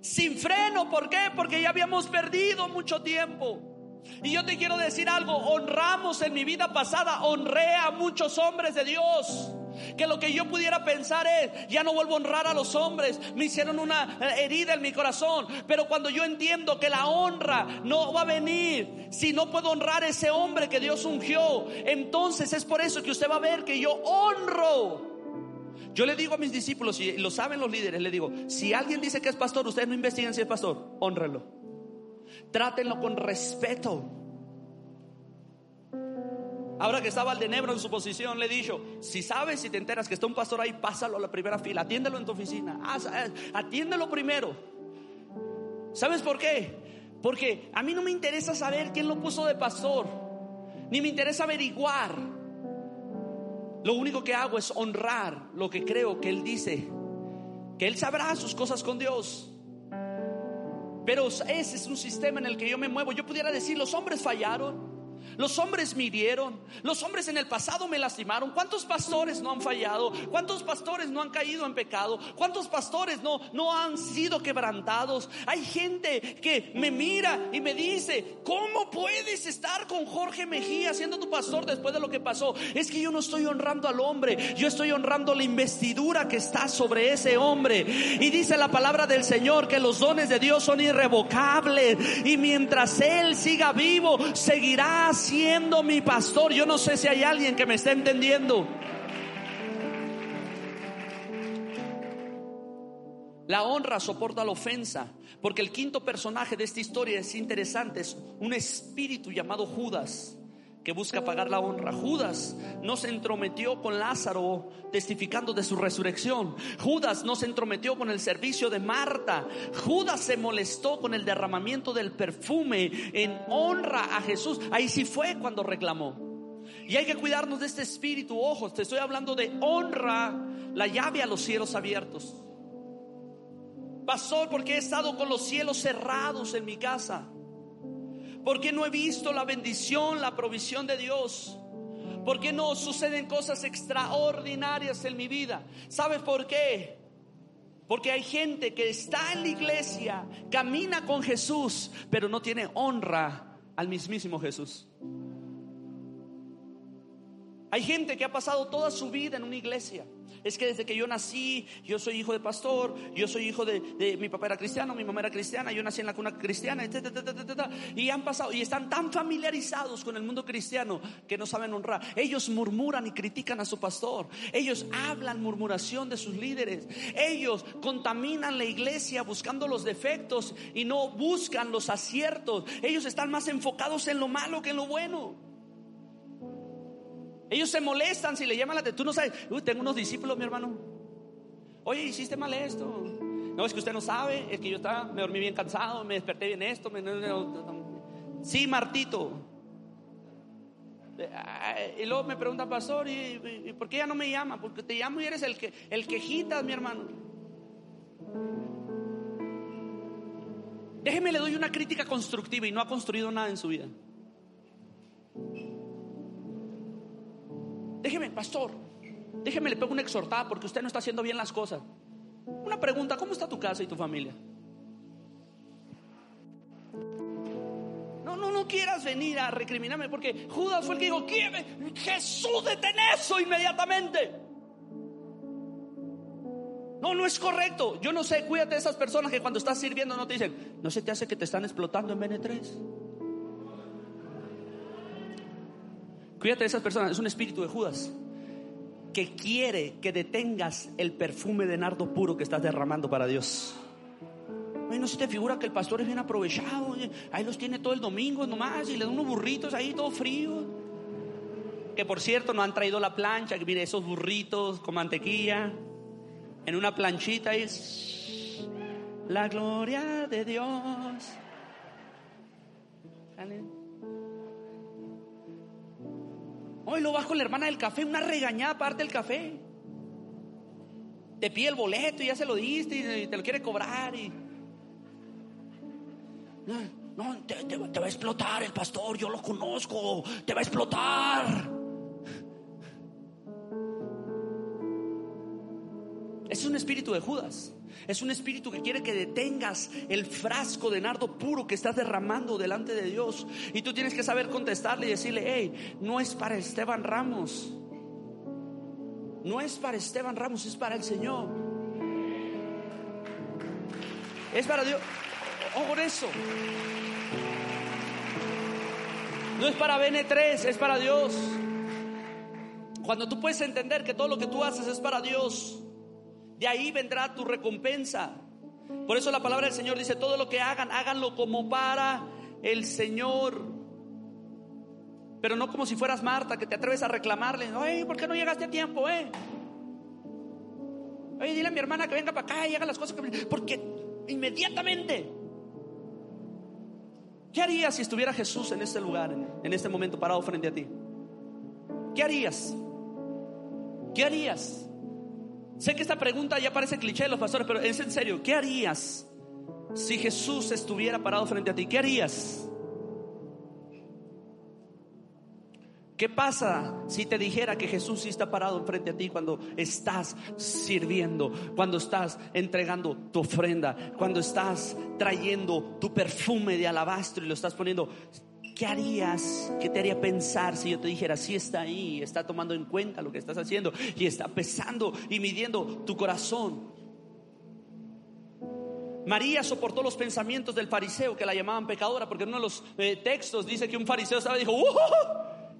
Sin freno, ¿por qué? Porque ya habíamos perdido mucho tiempo. Y yo te quiero decir algo, honramos en mi vida pasada, honré a muchos hombres de Dios. Que lo que yo pudiera pensar es, ya no vuelvo a honrar a los hombres, me hicieron una eh, herida en mi corazón. Pero cuando yo entiendo que la honra no va a venir si no puedo honrar a ese hombre que Dios ungió, entonces es por eso que usted va a ver que yo honro. Yo le digo a mis discípulos, y lo saben los líderes, le digo, si alguien dice que es pastor, ustedes no investiguen si es pastor, honrenlo. Trátenlo con respeto. Ahora que estaba el Nebro en su posición, le he dicho, si sabes, si te enteras que está un pastor ahí, pásalo a la primera fila, atiéndelo en tu oficina, atiéndelo primero. ¿Sabes por qué? Porque a mí no me interesa saber quién lo puso de pastor, ni me interesa averiguar. Lo único que hago es honrar lo que creo que Él dice, que Él sabrá sus cosas con Dios. Pero ese es un sistema en el que yo me muevo. Yo pudiera decir, los hombres fallaron. Los hombres mirieron, los hombres en el pasado me lastimaron. ¿Cuántos pastores no han fallado? ¿Cuántos pastores no han caído en pecado? ¿Cuántos pastores no, no han sido quebrantados? Hay gente que me mira y me dice, ¿cómo puedes estar con Jorge Mejía siendo tu pastor después de lo que pasó? Es que yo no estoy honrando al hombre, yo estoy honrando la investidura que está sobre ese hombre. Y dice la palabra del Señor que los dones de Dios son irrevocables y mientras Él siga vivo, seguirá siendo mi pastor. Yo no sé si hay alguien que me está entendiendo. La honra soporta la ofensa, porque el quinto personaje de esta historia es interesante, es un espíritu llamado Judas, que busca pagar la honra. Judas no se entrometió con Lázaro testificando de su resurrección. Judas no se entrometió con el servicio de Marta. Judas se molestó con el derramamiento del perfume en honra a Jesús. Ahí sí fue cuando reclamó. Y hay que cuidarnos de este espíritu. Ojos, te estoy hablando de honra, la llave a los cielos abiertos. Pastor, porque he estado con los cielos cerrados en mi casa. Porque no he visto la bendición, la provisión de Dios. Porque no suceden cosas extraordinarias en mi vida. ¿Sabes por qué? Porque hay gente que está en la iglesia, camina con Jesús, pero no tiene honra al mismísimo Jesús. Hay gente que ha pasado toda su vida en una iglesia. Es que desde que yo nací, yo soy hijo de pastor, yo soy hijo de, mi papá era cristiano, mi mamá era cristiana, yo nací en la cuna cristiana, y han pasado y están tan familiarizados con el mundo cristiano que no saben honrar. Ellos murmuran y critican a su pastor. Ellos hablan murmuración de sus líderes. Ellos contaminan la iglesia buscando los defectos y no buscan los aciertos. Ellos están más enfocados en lo malo que en lo bueno. Ellos se molestan si le llaman la atención. Tú no sabes, uy, tengo unos discípulos, mi hermano. Oye, hiciste mal esto. No, es que usted no sabe, es que yo estaba, me dormí bien cansado, me desperté bien esto. sí, Martito. Y luego me pregunta, pastor, ¿y, por qué ya no me llama? Porque te llamo y eres el que el quejitas, mi hermano. Déjeme le doy una crítica constructiva y no ha construido nada en su vida. Déjeme, pastor, déjeme le pego una exhortada porque usted no está haciendo bien las cosas. Una pregunta, ¿cómo está tu casa y tu familia? No, no, no quieras venir a recriminarme porque Judas fue el que dijo, Jesús detén eso inmediatamente. No, no es correcto. Yo no sé, cuídate de esas personas que cuando estás sirviendo no te dicen, no se te hace que te están explotando en BN3. Cuídate de esas personas, es un espíritu de Judas que quiere que detengas el perfume de nardo puro que estás derramando para Dios. no se te figura que el pastor es bien aprovechado, ahí los tiene todo el domingo nomás y le da unos burritos ahí todo frío. Que por cierto no han traído la plancha, que mire esos burritos con mantequilla en una planchita y la gloria de Dios. Hoy lo bajo la hermana del café, una regañada parte del café. Te pide el boleto y ya se lo diste y te lo quiere cobrar. Y... No, te, te va a explotar el pastor, yo lo conozco, te va a explotar. Es un espíritu de Judas. Es un espíritu que quiere que detengas el frasco de nardo puro que estás derramando delante de Dios. Y tú tienes que saber contestarle y decirle, hey, no es para Esteban Ramos. No es para Esteban Ramos, es para el Señor. Es para Dios. Ojo con eso. No es para BN3, es para Dios. Cuando tú puedes entender que todo lo que tú haces es para Dios, de ahí vendrá tu recompensa. Por eso la palabra del Señor dice, todo lo que hagan, háganlo como para el Señor. Pero no como si fueras Marta, que te atreves a reclamarle, ay, ¿por qué no llegaste a tiempo, eh? Oye, dile a mi hermana que venga para acá y haga las cosas que... Porque inmediatamente... ¿Qué harías si estuviera Jesús en este lugar, en este momento parado frente a ti? ¿Qué harías? ¿Qué harías? Sé que esta pregunta ya parece cliché de los pastores, pero es en serio. ¿Qué harías si Jesús estuviera parado frente a ti? ¿Qué harías? ¿Qué pasa si te dijera que Jesús sí está parado frente a ti cuando estás sirviendo, cuando estás entregando tu ofrenda, cuando estás trayendo tu perfume de alabastro y lo estás poniendo ¿Qué harías? ¿Qué te haría pensar si yo te dijera, si está ahí, está tomando en cuenta lo que estás haciendo y está pesando y midiendo tu corazón? María soportó los pensamientos del fariseo que la llamaban pecadora, porque uno de los eh, textos dice que un fariseo estaba y dijo,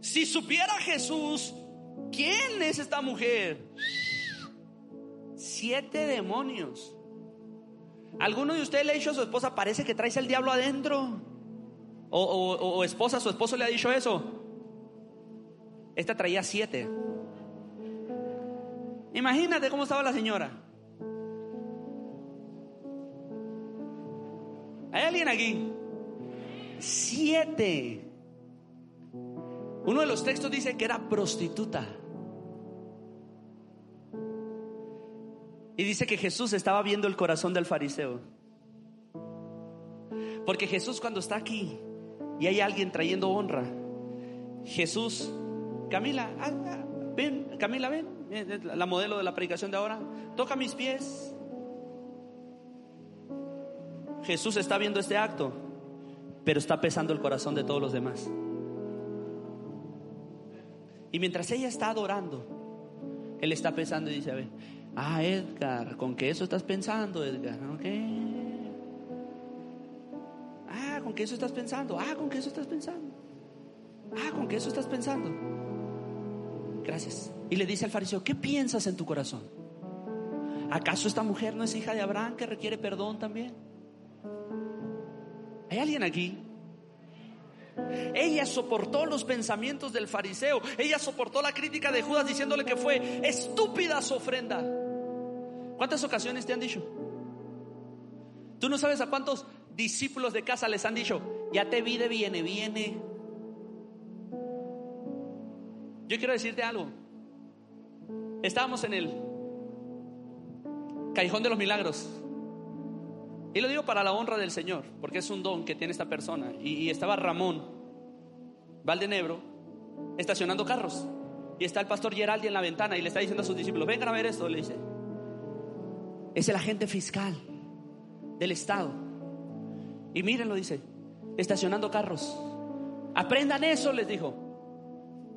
si supiera Jesús, ¿quién es esta mujer? Siete demonios. ¿Alguno de ustedes le ha dicho a su esposa, parece que traes el diablo adentro? O, esposa, su esposo le ha dicho eso. Esta traía siete. Imagínate cómo estaba la señora. ¿Hay alguien aquí? Siete. Uno de los textos dice que era prostituta. Y dice que Jesús estaba viendo el corazón del fariseo. Porque Jesús cuando está aquí y hay alguien trayendo honra, Jesús, Camila, ah, ah, ven, Camila, ven, la modelo de la predicación de ahora, toca mis pies. Jesús está viendo este acto, pero está pesando el corazón de todos los demás. Y mientras ella está adorando, él está pensando y dice, a ver, ah, Edgar, ¿con qué eso estás pensando, Edgar? Ah, ¿con qué eso estás pensando? Ah, ¿con qué eso estás pensando? Ah, ¿con qué eso estás pensando? Gracias. Y le dice al fariseo, ¿qué piensas en tu corazón? ¿Acaso esta mujer no es hija de Abraham que requiere perdón también? ¿Hay alguien aquí? Ella soportó los pensamientos del fariseo. Ella soportó la crítica de Judas diciéndole que fue estúpida su ofrenda. ¿Cuántas ocasiones te han dicho? Tú no sabes a cuántos discípulos de casa les han dicho, ya te vi de viene, viene. Yo quiero decirte algo. Estábamos en el Callejón de los Milagros. Y lo digo para la honra del Señor, porque es un don que tiene esta persona. Y, estaba Ramón Valdenebro estacionando carros. Y está el pastor Geraldi en la ventana y le está diciendo a sus discípulos, vengan a ver esto, le dice. Es el agente fiscal del Estado. Y miren, lo dice, estacionando carros. Aprendan eso, les dijo.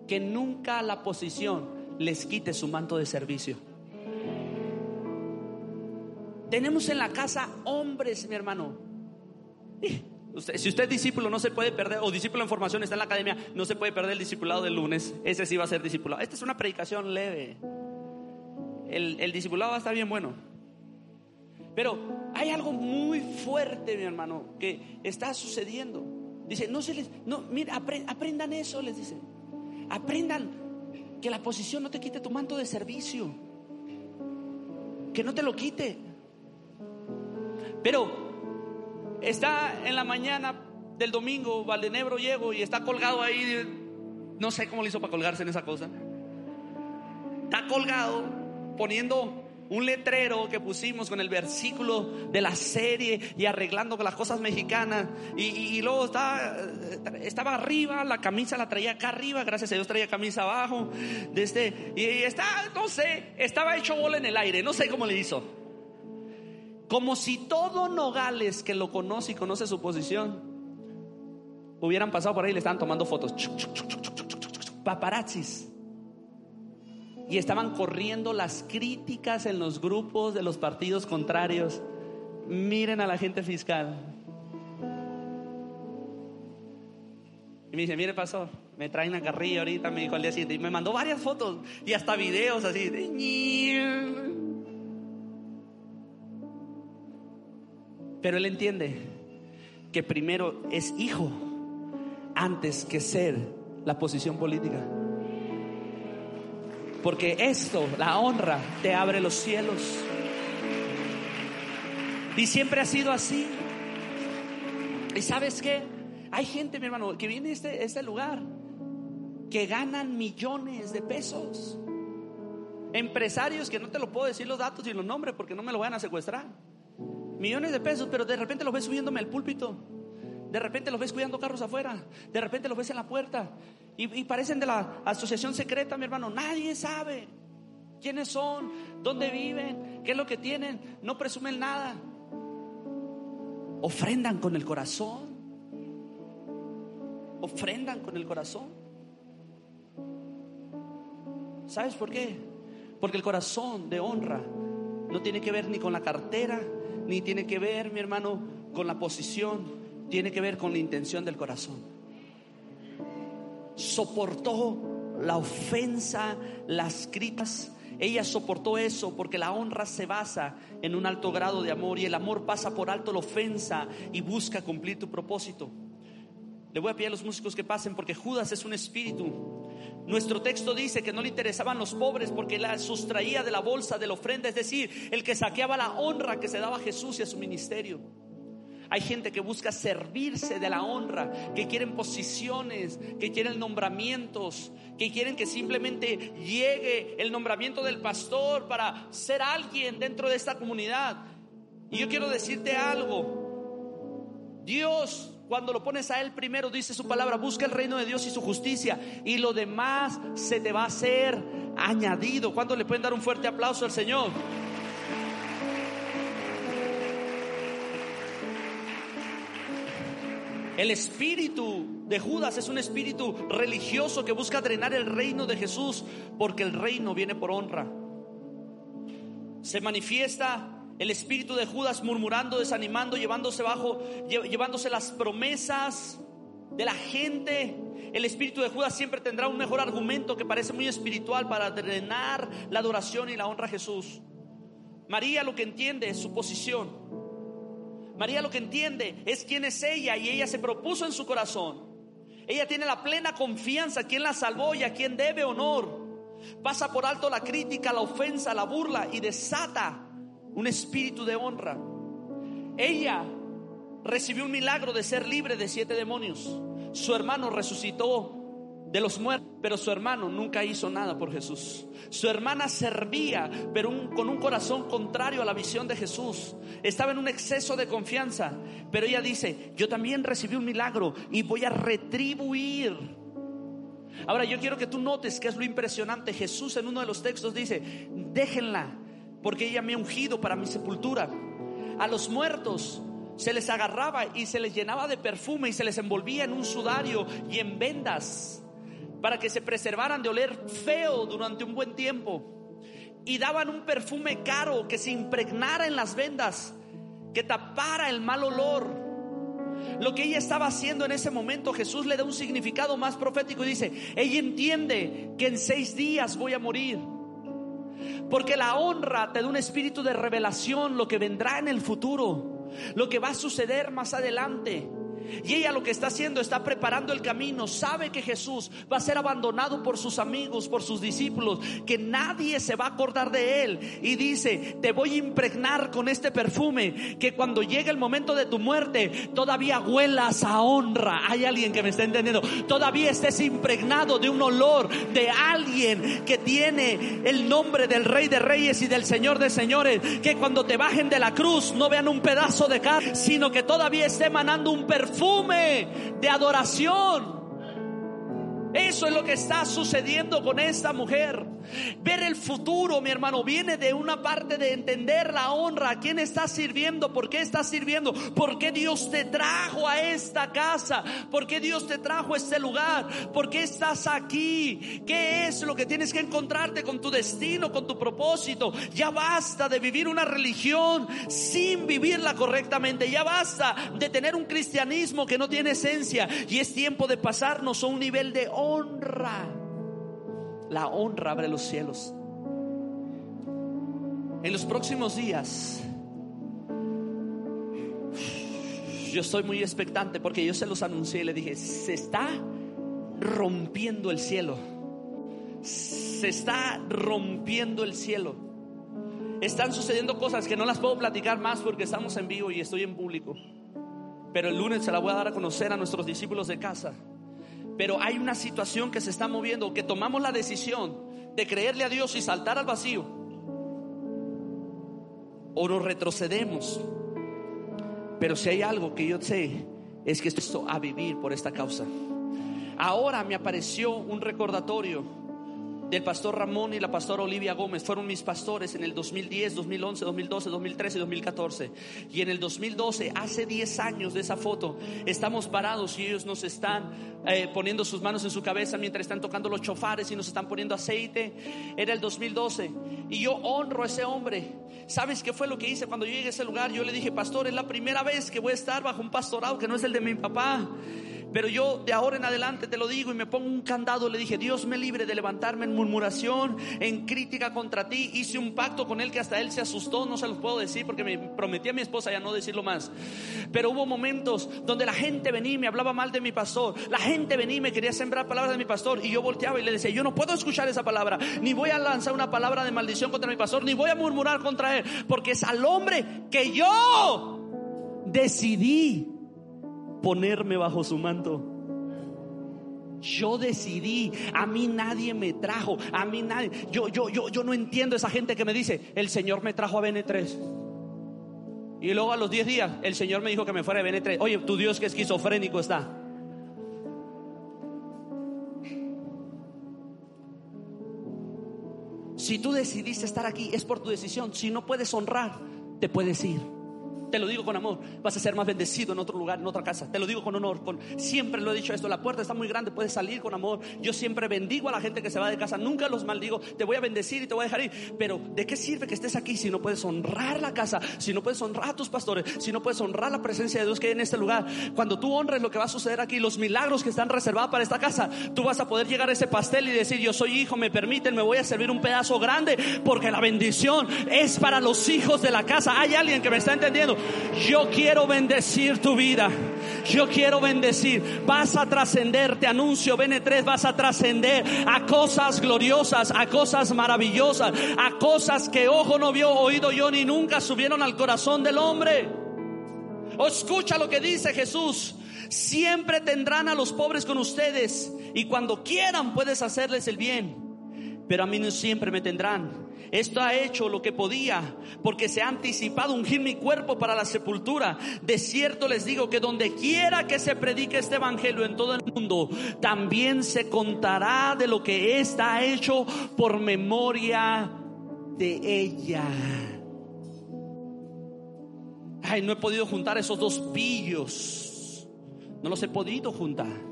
Que nunca la posición les quite su manto de servicio. Tenemos en la casa hombres, mi hermano. si usted es discípulo, no se puede perder, o discípulo en formación está en la academia, no se puede perder el discipulado del lunes. Ese sí va a ser discipulado. Esta es una predicación leve. El, el discipulado va a estar bien bueno. Pero hay algo muy fuerte, mi hermano, que está sucediendo. Dice, no se les, no, mira, aprendan eso, les dice. Aprendan que la posición no te quite tu manto de servicio. Que no te lo quite. Pero está en la mañana del domingo, Valdenebro llego y está colgado ahí. No sé cómo le hizo para colgarse en esa cosa. Está colgado poniendo un letrero que pusimos con el versículo de la serie y arreglando con las cosas mexicanas. Y, luego estaba, estaba arriba, la camisa la traía acá arriba, gracias a Dios traía camisa abajo. De este, y está, no sé, estaba hecho bola en el aire, no sé cómo le hizo. Como si todo Nogales que lo conoce y conoce su posición, hubieran pasado por ahí y le estaban tomando fotos. Paparazzis y estaban corriendo las críticas en los grupos de los partidos contrarios. Miren a la gente fiscal. Y me dice, mire pastor, me traen a carrilla ahorita, me dijo al día siguiente. Y me mandó varias fotos y hasta videos así. Pero él entiende que primero es hijo antes que ser la posición política. Porque esto, la honra, te abre los cielos. Y siempre ha sido así. ¿Y sabes qué? Hay gente, mi hermano, que viene a este, este lugar que ganan millones de pesos. Empresarios que no te lo puedo decir los datos y los nombres porque no me lo van a secuestrar. Millones de pesos, pero de repente los ves subiéndome al púlpito. De repente los ves cuidando carros afuera. De repente los ves en la puerta. Y, parecen de la asociación secreta, mi hermano. Nadie sabe quiénes son, dónde viven, qué es lo que tienen. No presumen nada. Ofrendan con el corazón. Ofrendan con el corazón. ¿Sabes por qué? Porque el corazón de honra no tiene que ver ni con la cartera, ni tiene que ver, mi hermano, con la posición, tiene que ver con la intención del corazón soportó la ofensa, las críticas. Ella soportó eso porque la honra se basa en un alto grado de amor y el amor pasa por alto la ofensa y busca cumplir tu propósito. Le voy a pedir a los músicos que pasen porque Judas es un espíritu Nuestro texto dice que no le interesaban los pobres porque la sustraía de la bolsa de la ofrenda, es decir, el que saqueaba la honra que se daba a Jesús y a su ministerio. Hay gente que busca servirse de la honra, que quieren posiciones, que quieren nombramientos, que quieren que simplemente llegue el nombramiento del pastor para ser alguien dentro de esta comunidad. Y yo quiero decirte algo. Dios, cuando lo pones a Él primero, dice su palabra, busca el reino de Dios y su justicia y lo demás se te va a ser añadido. ¿Cuándo le pueden dar un fuerte aplauso al Señor? El espíritu de Judas es un espíritu religioso que busca drenar el reino de Jesús porque el reino viene por honra. Se manifiesta el espíritu de Judas murmurando, desanimando, llevándose bajo, llevándose las promesas de la gente. El espíritu de Judas siempre tendrá un mejor argumento que parece muy espiritual para drenar la adoración y la honra a Jesús. María lo que entiende es su posición. María lo que entiende es quién es ella y ella se propuso en su corazón. Ella tiene la plena confianza a quien la salvó y a quien debe honor. Pasa por alto la crítica, la ofensa, la burla y desata un espíritu de honra. Ella recibió un milagro de ser libre de siete demonios. Su hermano resucitó de los muertos, pero su hermano nunca hizo nada por Jesús. Su hermana servía, pero con un corazón contrario a la visión de Jesús. Estaba en un exceso de confianza, pero ella dice, yo también recibí un milagro y voy a retribuir. Ahora yo quiero que tú notes que es lo impresionante. Jesús en uno de los textos dice, déjenla, porque ella me ha ungido para mi sepultura. A los muertos se les agarraba y se les llenaba de perfume y se les envolvía en un sudario y en vendas para que se preservaran de oler feo durante un buen tiempo. Y daban un perfume caro que se impregnara en las vendas, que tapara el mal olor. Lo que ella estaba haciendo en ese momento, Jesús le da un significado más profético y dice, ella entiende que en seis días voy a morir. Porque la honra te da un espíritu de revelación, lo que vendrá en el futuro, lo que va a suceder más adelante. Y ella lo que está haciendo está preparando el camino. Sabe que Jesús va a ser abandonado por sus amigos, por sus discípulos, que nadie se va a acordar de él. Y dice, te voy a impregnar con este perfume, que cuando llegue el momento de tu muerte, todavía huelas a honra. Hay alguien que me está entendiendo. Todavía estés impregnado de un olor de alguien que tiene el nombre del Rey de Reyes y del Señor de Señores. Que cuando te bajen de la cruz no vean un pedazo de carne, sino que todavía esté emanando un perfume perfume de adoración. Eso es lo que está sucediendo con esta mujer. Ver el futuro, mi hermano, viene de una parte de entender la honra, quién estás sirviendo, por qué estás sirviendo, por qué Dios te trajo a esta casa, por qué Dios te trajo a este lugar, por qué estás aquí, qué es lo que tienes que encontrarte con tu destino, con tu propósito. Ya basta de vivir una religión sin vivirla correctamente, ya basta de tener un cristianismo que no tiene esencia y es tiempo de pasarnos a un nivel de honra la honra abre los cielos. En los próximos días, yo estoy muy expectante porque yo se los anuncié y le dije, se está rompiendo el cielo. Se está rompiendo el cielo. Están sucediendo cosas que no las puedo platicar más porque estamos en vivo y estoy en público. Pero el lunes se la voy a dar a conocer a nuestros discípulos de casa pero hay una situación que se está moviendo, que tomamos la decisión de creerle a Dios y saltar al vacío, o nos retrocedemos. Pero si hay algo que yo sé, es que estoy a vivir por esta causa. Ahora me apareció un recordatorio del pastor Ramón y la pastora Olivia Gómez fueron mis pastores en el 2010, 2011, 2012, 2013 y 2014. Y en el 2012, hace 10 años de esa foto, estamos parados y ellos nos están eh, poniendo sus manos en su cabeza mientras están tocando los chofares y nos están poniendo aceite. Era el 2012. Y yo honro a ese hombre. ¿Sabes qué fue lo que hice cuando yo llegué a ese lugar? Yo le dije, pastor, es la primera vez que voy a estar bajo un pastorado que no es el de mi papá Pero yo de ahora en adelante te lo digo y me pongo un candado. Le dije, Dios me libre de levantarme en murmuración, en crítica contra ti. Hice un pacto con él que hasta él se asustó, no se los puedo decir porque me prometí a mi esposa ya no decirlo más. Pero hubo momentos donde la gente venía y me hablaba mal de mi pastor. La gente venía y me quería sembrar palabras de mi pastor. Y yo volteaba y le decía, yo no puedo escuchar esa palabra. Ni voy a lanzar una palabra de maldición contra mi pastor. Ni voy a murmurar contra él. Porque es al hombre que yo decidí ponerme bajo su manto. Yo decidí, a mí nadie me trajo, a mí nadie. Yo, yo, yo, yo no entiendo esa gente que me dice, el Señor me trajo a BN3. Y luego a los 10 días, el Señor me dijo que me fuera a BN3. Oye, tu Dios que esquizofrénico está. Si tú decidiste estar aquí, es por tu decisión. Si no puedes honrar, te puedes ir. Te lo digo con amor. Vas a ser más bendecido en otro lugar, en otra casa. Te lo digo con honor. Con, siempre lo he dicho esto. La puerta está muy grande. Puedes salir con amor. Yo siempre bendigo a la gente que se va de casa. Nunca los maldigo. Te voy a bendecir y te voy a dejar ir. Pero ¿de qué sirve que estés aquí si no puedes honrar la casa? Si no puedes honrar a tus pastores. Si no puedes honrar la presencia de Dios que hay en este lugar. Cuando tú honres lo que va a suceder aquí, los milagros que están reservados para esta casa, tú vas a poder llegar a ese pastel y decir, yo soy hijo, me permiten, me voy a servir un pedazo grande. Porque la bendición es para los hijos de la casa. Hay alguien que me está entendiendo. Yo quiero bendecir tu vida. Yo quiero bendecir. Vas a trascender, te anuncio, BN3, vas a trascender a cosas gloriosas, a cosas maravillosas, a cosas que ojo no vio, oído yo, ni nunca subieron al corazón del hombre. O escucha lo que dice Jesús. Siempre tendrán a los pobres con ustedes y cuando quieran puedes hacerles el bien. Pero a mí no siempre me tendrán. Esto ha hecho lo que podía, porque se ha anticipado ungir mi cuerpo para la sepultura. De cierto les digo que donde quiera que se predique este evangelio en todo el mundo, también se contará de lo que está hecho por memoria de ella. Ay, no he podido juntar esos dos pillos. No los he podido juntar.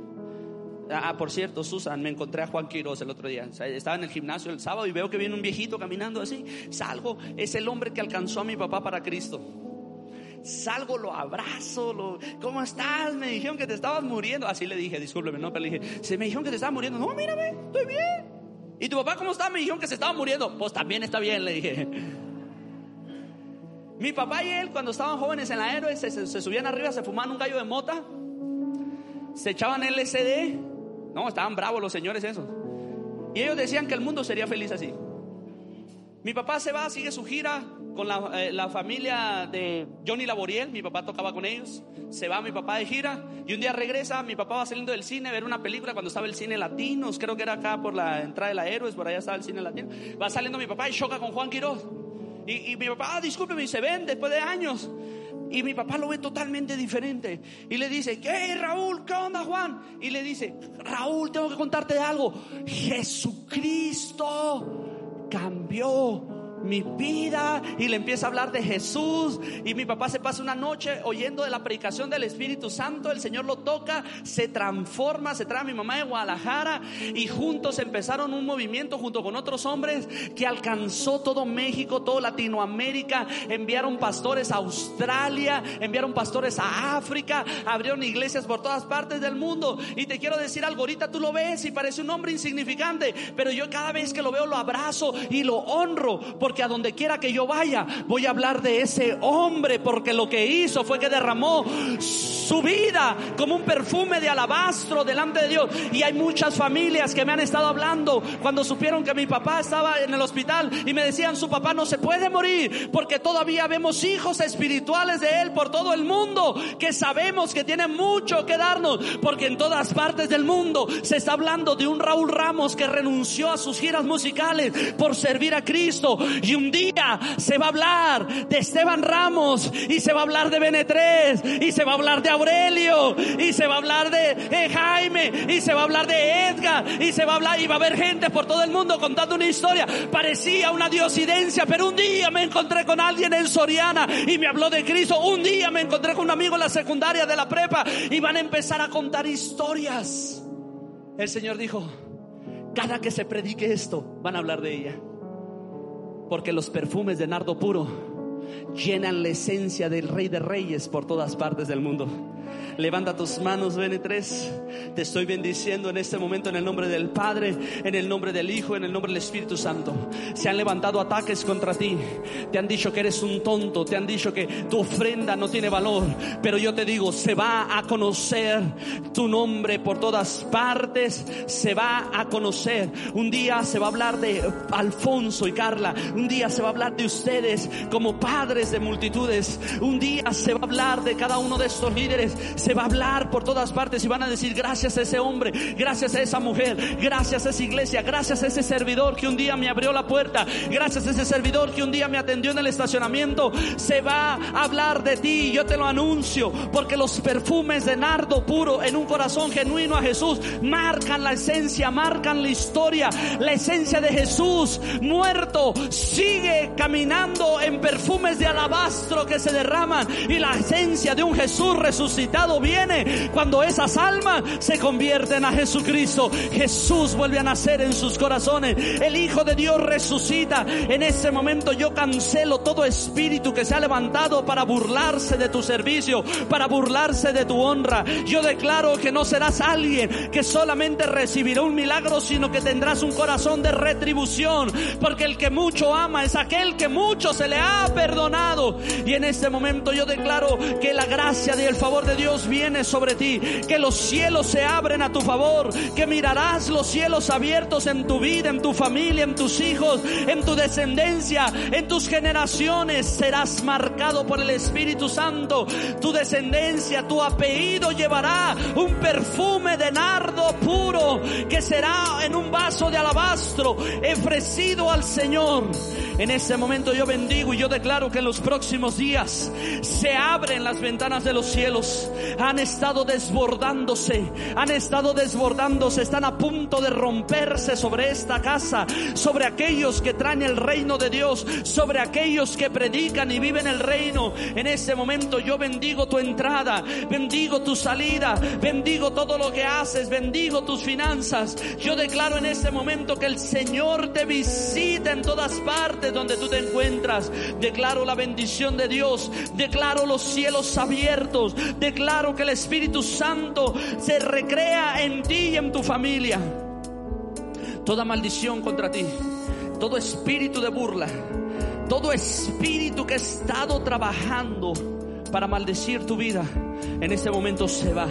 Ah, por cierto, Susan, me encontré a Juan Quiroz el otro día. Estaba en el gimnasio el sábado y veo que viene un viejito caminando así. Salgo, es el hombre que alcanzó a mi papá para Cristo. Salgo, lo abrazo, lo, ¿cómo estás? Me dijeron que te estabas muriendo. Así le dije, discúlpeme, no, pero le dije, se me dijeron que te estabas muriendo. No, mírame, estoy bien. ¿Y tu papá cómo está? Me dijeron que se estaba muriendo. Pues también está bien, le dije. Mi papá y él, cuando estaban jóvenes en la héroe, se, se, subían arriba, se fumaban un gallo de mota, se echaban LSD no, estaban bravos los señores esos. Y ellos decían que el mundo sería feliz así. Mi papá se va, sigue su gira con la, eh, familia de Johnny Laboriel, mi papá tocaba con ellos, se va mi papá de gira y un día regresa, mi papá va saliendo del cine a ver una película cuando estaba el cine Latinos, creo que era acá por la entrada de la Héroes, por allá estaba el cine latino, va saliendo mi papá y choca con Juan Quiroz. Y, y mi papá, ah, y se ven después de años. Y mi papá lo ve totalmente diferente. Y le dice, ¿qué Raúl? ¿Qué onda Juan? Y le dice, Raúl, tengo que contarte algo. Jesucristo cambió mi vida y le empieza a hablar de Jesús. Y mi papá se pasa una noche oyendo de la predicación del Espíritu Santo, el Señor lo toca, se transforma, se trae a mi mamá de Guadalajara. Y juntos empezaron un movimiento junto con otros hombres que alcanzó todo México, todo Latinoamérica, enviaron pastores a Australia, enviaron pastores a África, abrieron iglesias por todas partes del mundo. Y te quiero decir algo, ahorita tú lo ves y parece un hombre insignificante, pero yo cada vez que lo veo lo abrazo y lo honro porque a donde quiera que yo vaya, voy a hablar de ese hombre, porque lo que hizo fue que derramó su vida como un perfume de alabastro delante de Dios. Y hay muchas familias que me han estado hablando cuando supieron que mi papá estaba en el hospital y me decían, su papá no se puede morir, porque todavía vemos hijos espirituales de él por todo el mundo, que sabemos que tienen mucho que darnos, porque en todas partes del mundo se está hablando de un Raúl Ramos que renunció a sus giras musicales por servir a Cristo y un día se va a hablar de Esteban Ramos y se va a hablar de Benetres y se va a hablar de Aurelio y se va a hablar de eh, Jaime y se va a hablar de Edgar y se va a hablar y va a haber gente por todo el mundo contando una historia. Parecía una diosidencia, pero un día me encontré con alguien en Soriana y me habló de Cristo. Un día me encontré con un amigo en la secundaria de la prepa y van a empezar a contar historias. El Señor dijo, cada que se predique esto, van a hablar de ella. Porque los perfumes de nardo puro llenan la esencia del Rey de Reyes por todas partes del mundo. Levanta tus manos, BN3. Te estoy bendiciendo en este momento en el nombre del Padre, en el nombre del Hijo, en el nombre del Espíritu Santo. Se han levantado ataques contra ti. Te han dicho que eres un tonto. Te han dicho que tu ofrenda no tiene valor. Pero yo te digo, se va a conocer tu nombre por todas partes. Se va a conocer. Un día se va a hablar de Alfonso y Carla. Un día se va a hablar de ustedes como padres de multitudes. Un día se va a hablar de cada uno de estos líderes se va a hablar por todas partes y van a decir gracias a ese hombre, gracias a esa mujer, gracias a esa iglesia, gracias a ese servidor que un día me abrió la puerta, gracias a ese servidor que un día me atendió en el estacionamiento. Se va a hablar de ti, yo te lo anuncio, porque los perfumes de nardo puro en un corazón genuino a Jesús marcan la esencia, marcan la historia, la esencia de Jesús muerto sigue caminando en perfumes de alabastro que se derraman y la esencia de un Jesús resucitado viene cuando esas almas se convierten a Jesucristo. Jesús vuelve a nacer en sus corazones. El Hijo de Dios resucita. En ese momento yo cancelo todo espíritu que se ha levantado para burlarse de tu servicio, para burlarse de tu honra. Yo declaro que no serás alguien que solamente recibirá un milagro, sino que tendrás un corazón de retribución. Porque el que mucho ama es aquel que mucho se le ha perdonado. Y en este momento yo declaro que la gracia y el favor de Dios viene sobre ti, que los cielos se abren a tu favor, que mirarás los cielos abiertos en tu vida, en tu familia, en tus hijos, en tu descendencia, en tus generaciones. Serás marcado por el Espíritu Santo. Tu descendencia, tu apellido llevará un perfume de nardo puro que será en un vaso de alabastro ofrecido al Señor. En ese momento yo bendigo y yo declaro que en los próximos días se abren las ventanas de los cielos han estado desbordándose, han estado desbordándose, están a punto de romperse sobre esta casa, sobre aquellos que traen el reino de Dios, sobre aquellos que predican y viven el reino. En este momento yo bendigo tu entrada, bendigo tu salida, bendigo todo lo que haces, bendigo tus finanzas. Yo declaro en este momento que el Señor te visita en todas partes donde tú te encuentras. Declaro la bendición de Dios, declaro los cielos abiertos, declaro que el Espíritu Santo se recrea en ti y en tu familia. Toda maldición contra ti, todo espíritu de burla, todo espíritu que ha estado trabajando para maldecir tu vida, en este momento se va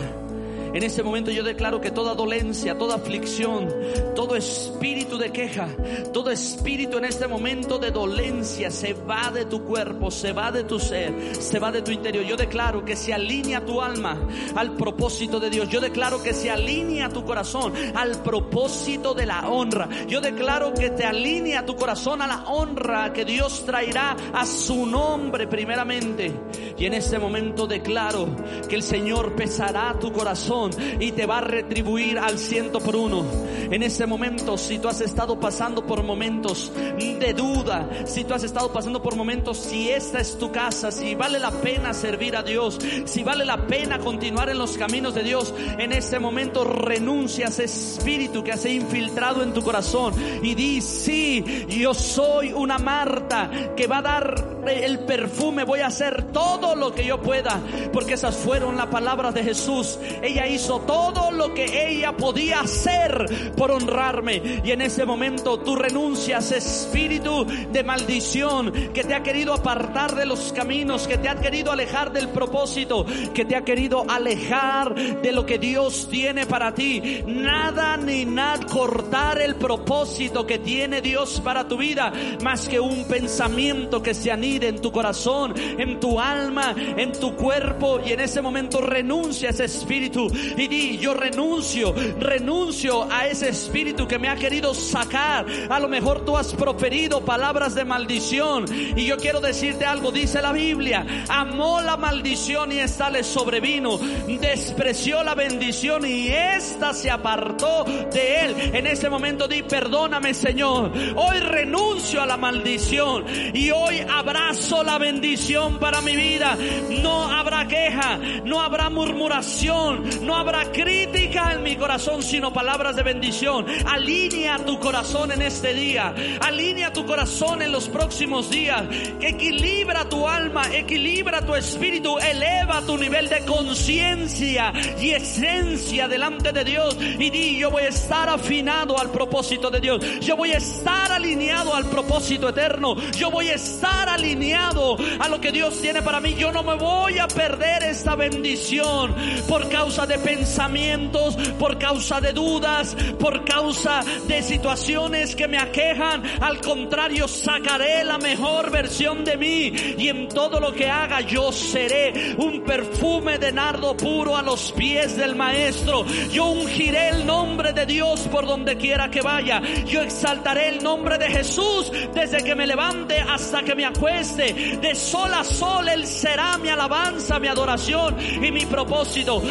en ese momento yo declaro que toda dolencia, toda aflicción, todo espíritu de queja, todo espíritu en este momento de dolencia se va de tu cuerpo, se va de tu ser, se va de tu interior. Yo declaro que se alinea tu alma al propósito de Dios. Yo declaro que se alinea tu corazón al propósito de la honra. Yo declaro que te alinea tu corazón a la honra que Dios traerá a su nombre primeramente. Y en este momento declaro que el Señor pesará tu corazón y te va a retribuir al ciento por uno. En ese momento, si tú has estado pasando por momentos de duda, si tú has estado pasando por momentos, si esta es tu casa, si vale la pena servir a Dios, si vale la pena continuar en los caminos de Dios, en ese momento renuncia a ese espíritu que se ha infiltrado en tu corazón y di, sí, yo soy una Marta que va a dar el perfume, voy a hacer todo lo que yo pueda, porque esas fueron las palabras de Jesús. Ella hizo todo lo que ella podía hacer por honrarme. Y en ese momento tú renuncias, espíritu de maldición que te ha querido apartar de los caminos, que te ha querido alejar del propósito, que te ha querido alejar de lo que Dios tiene para ti. Nada ni nada cortar el propósito que tiene Dios para tu vida, más que un pensamiento que se anide en tu corazón, en tu alma, en tu cuerpo. Y en ese momento renuncia a ese espíritu y di, yo renuncio, renuncio a ese espíritu que me ha querido sacar. A lo mejor tú has proferido palabras de maldición y yo quiero decirte algo, dice la Biblia, amó la maldición y esta le sobrevino, despreció la bendición y esta se apartó de él. En ese momento di, perdóname Señor, hoy renuncio a la maldición y hoy Abrazo la bendición para mi vida. No habrá queja, no habrá murmuración, no habrá crítica en mi corazón, sino palabras de bendición. Alinea tu corazón en este día. Alinea tu corazón en los próximos días. Equilibra tu alma, equilibra tu espíritu, eleva tu nivel de conciencia y esencia delante de Dios. Y di, yo voy a estar afinado al propósito de Dios. Yo voy a estar alineado al propósito eterno. Yo voy a estar alineado a lo que Dios tiene para mí. Yo no me voy a perder esta bendición por causa de pensamientos, por causa de dudas, por causa de situaciones que me aquejan. Al contrario, sacaré la mejor versión de mí y en todo lo que haga yo seré un perfume de nardo puro a los pies del maestro. Yo ungiré el nombre de Dios por donde quiera que vaya. Yo exaltaré el nombre de Jesús desde que me levante hasta que me acueste. De sol a sol Él será mi alabanza, mi adoración y mi propósito.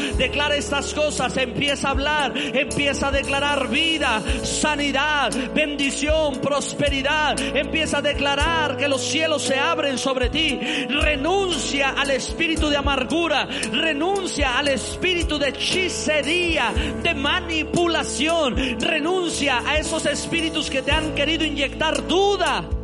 Estas cosas, empieza a hablar, empieza a declarar vida, sanidad, bendición, prosperidad. Empieza a declarar que los cielos se abren sobre ti. Renuncia al espíritu de amargura, renuncia al espíritu de hechicería, de manipulación, renuncia a esos espíritus que te han querido inyectar duda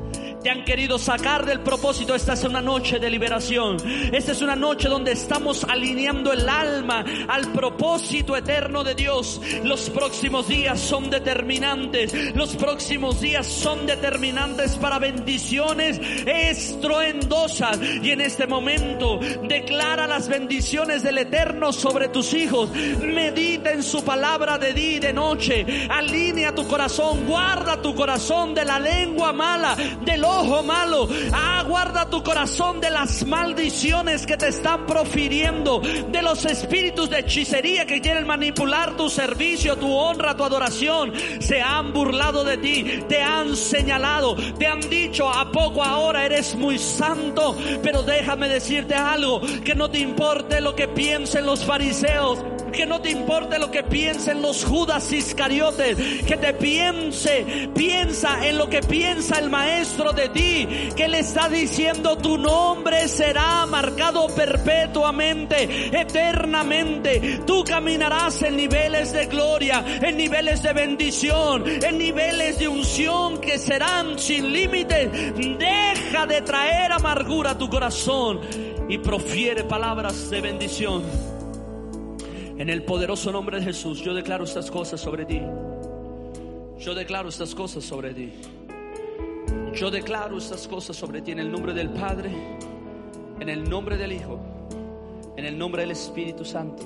te han querido sacar del propósito. Esta es una noche de liberación. Esta es una noche donde estamos alineando el alma al propósito eterno de Dios. Los próximos días son determinantes. Los próximos días son determinantes para bendiciones estruendosas. Y en este momento declara las bendiciones del eterno sobre tus hijos. Medita en su palabra de día y de noche. Alinea tu corazón. Guarda tu corazón de la lengua mala, del ojo malo. Ah, guarda tu corazón de las maldiciones que te están profiriendo, de los espíritus de hechicería que quieren manipular tu servicio, tu honra, tu adoración. Se han burlado de ti, te han señalado, te han dicho a poco ahora eres muy santo, pero déjame decirte algo, que no te importe lo que piensen los fariseos, que no te importe lo que piensen los Judas Iscariotes, que te piense, piensa en lo que piensa el maestro de ti, que le está diciendo tu nombre será marcado perpetuamente, eternamente. Tú caminarás en niveles de gloria, en niveles de bendición, en niveles de unción que serán sin límites. Deja de traer amargura a tu corazón y profiere palabras de bendición. En el poderoso nombre de Jesús, yo declaro estas cosas sobre ti. Yo declaro estas cosas sobre ti. Yo declaro estas cosas sobre ti en el nombre del Padre, en el nombre del Hijo, en el nombre del Espíritu Santo.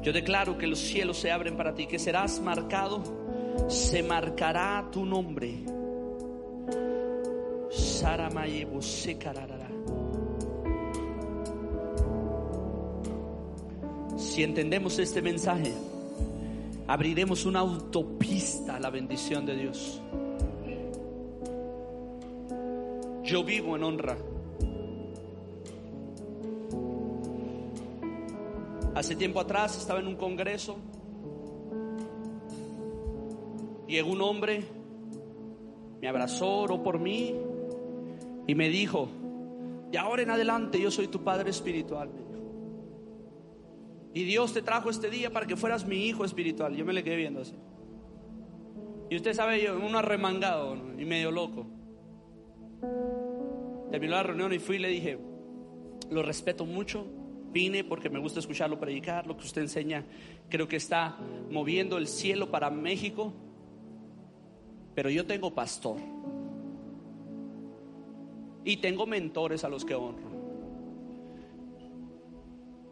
Yo declaro que los cielos se abren para ti, que serás marcado, se marcará tu nombre. Si entendemos este mensaje, abriremos una autopista a la bendición de Dios. Yo vivo en honra. Hace tiempo atrás estaba en un congreso. Llegó un hombre, me abrazó, oró por mí y me dijo, de ahora en adelante yo soy tu padre espiritual. Y Dios te trajo este día para que fueras mi hijo espiritual. Yo me le quedé viendo así. Y usted sabe, yo, uno arremangado y medio loco. Terminó la reunión y fui y le dije, lo respeto mucho, vine porque me gusta escucharlo predicar, lo que usted enseña, creo que está moviendo el cielo para México, pero yo tengo pastor y tengo mentores a los que honro.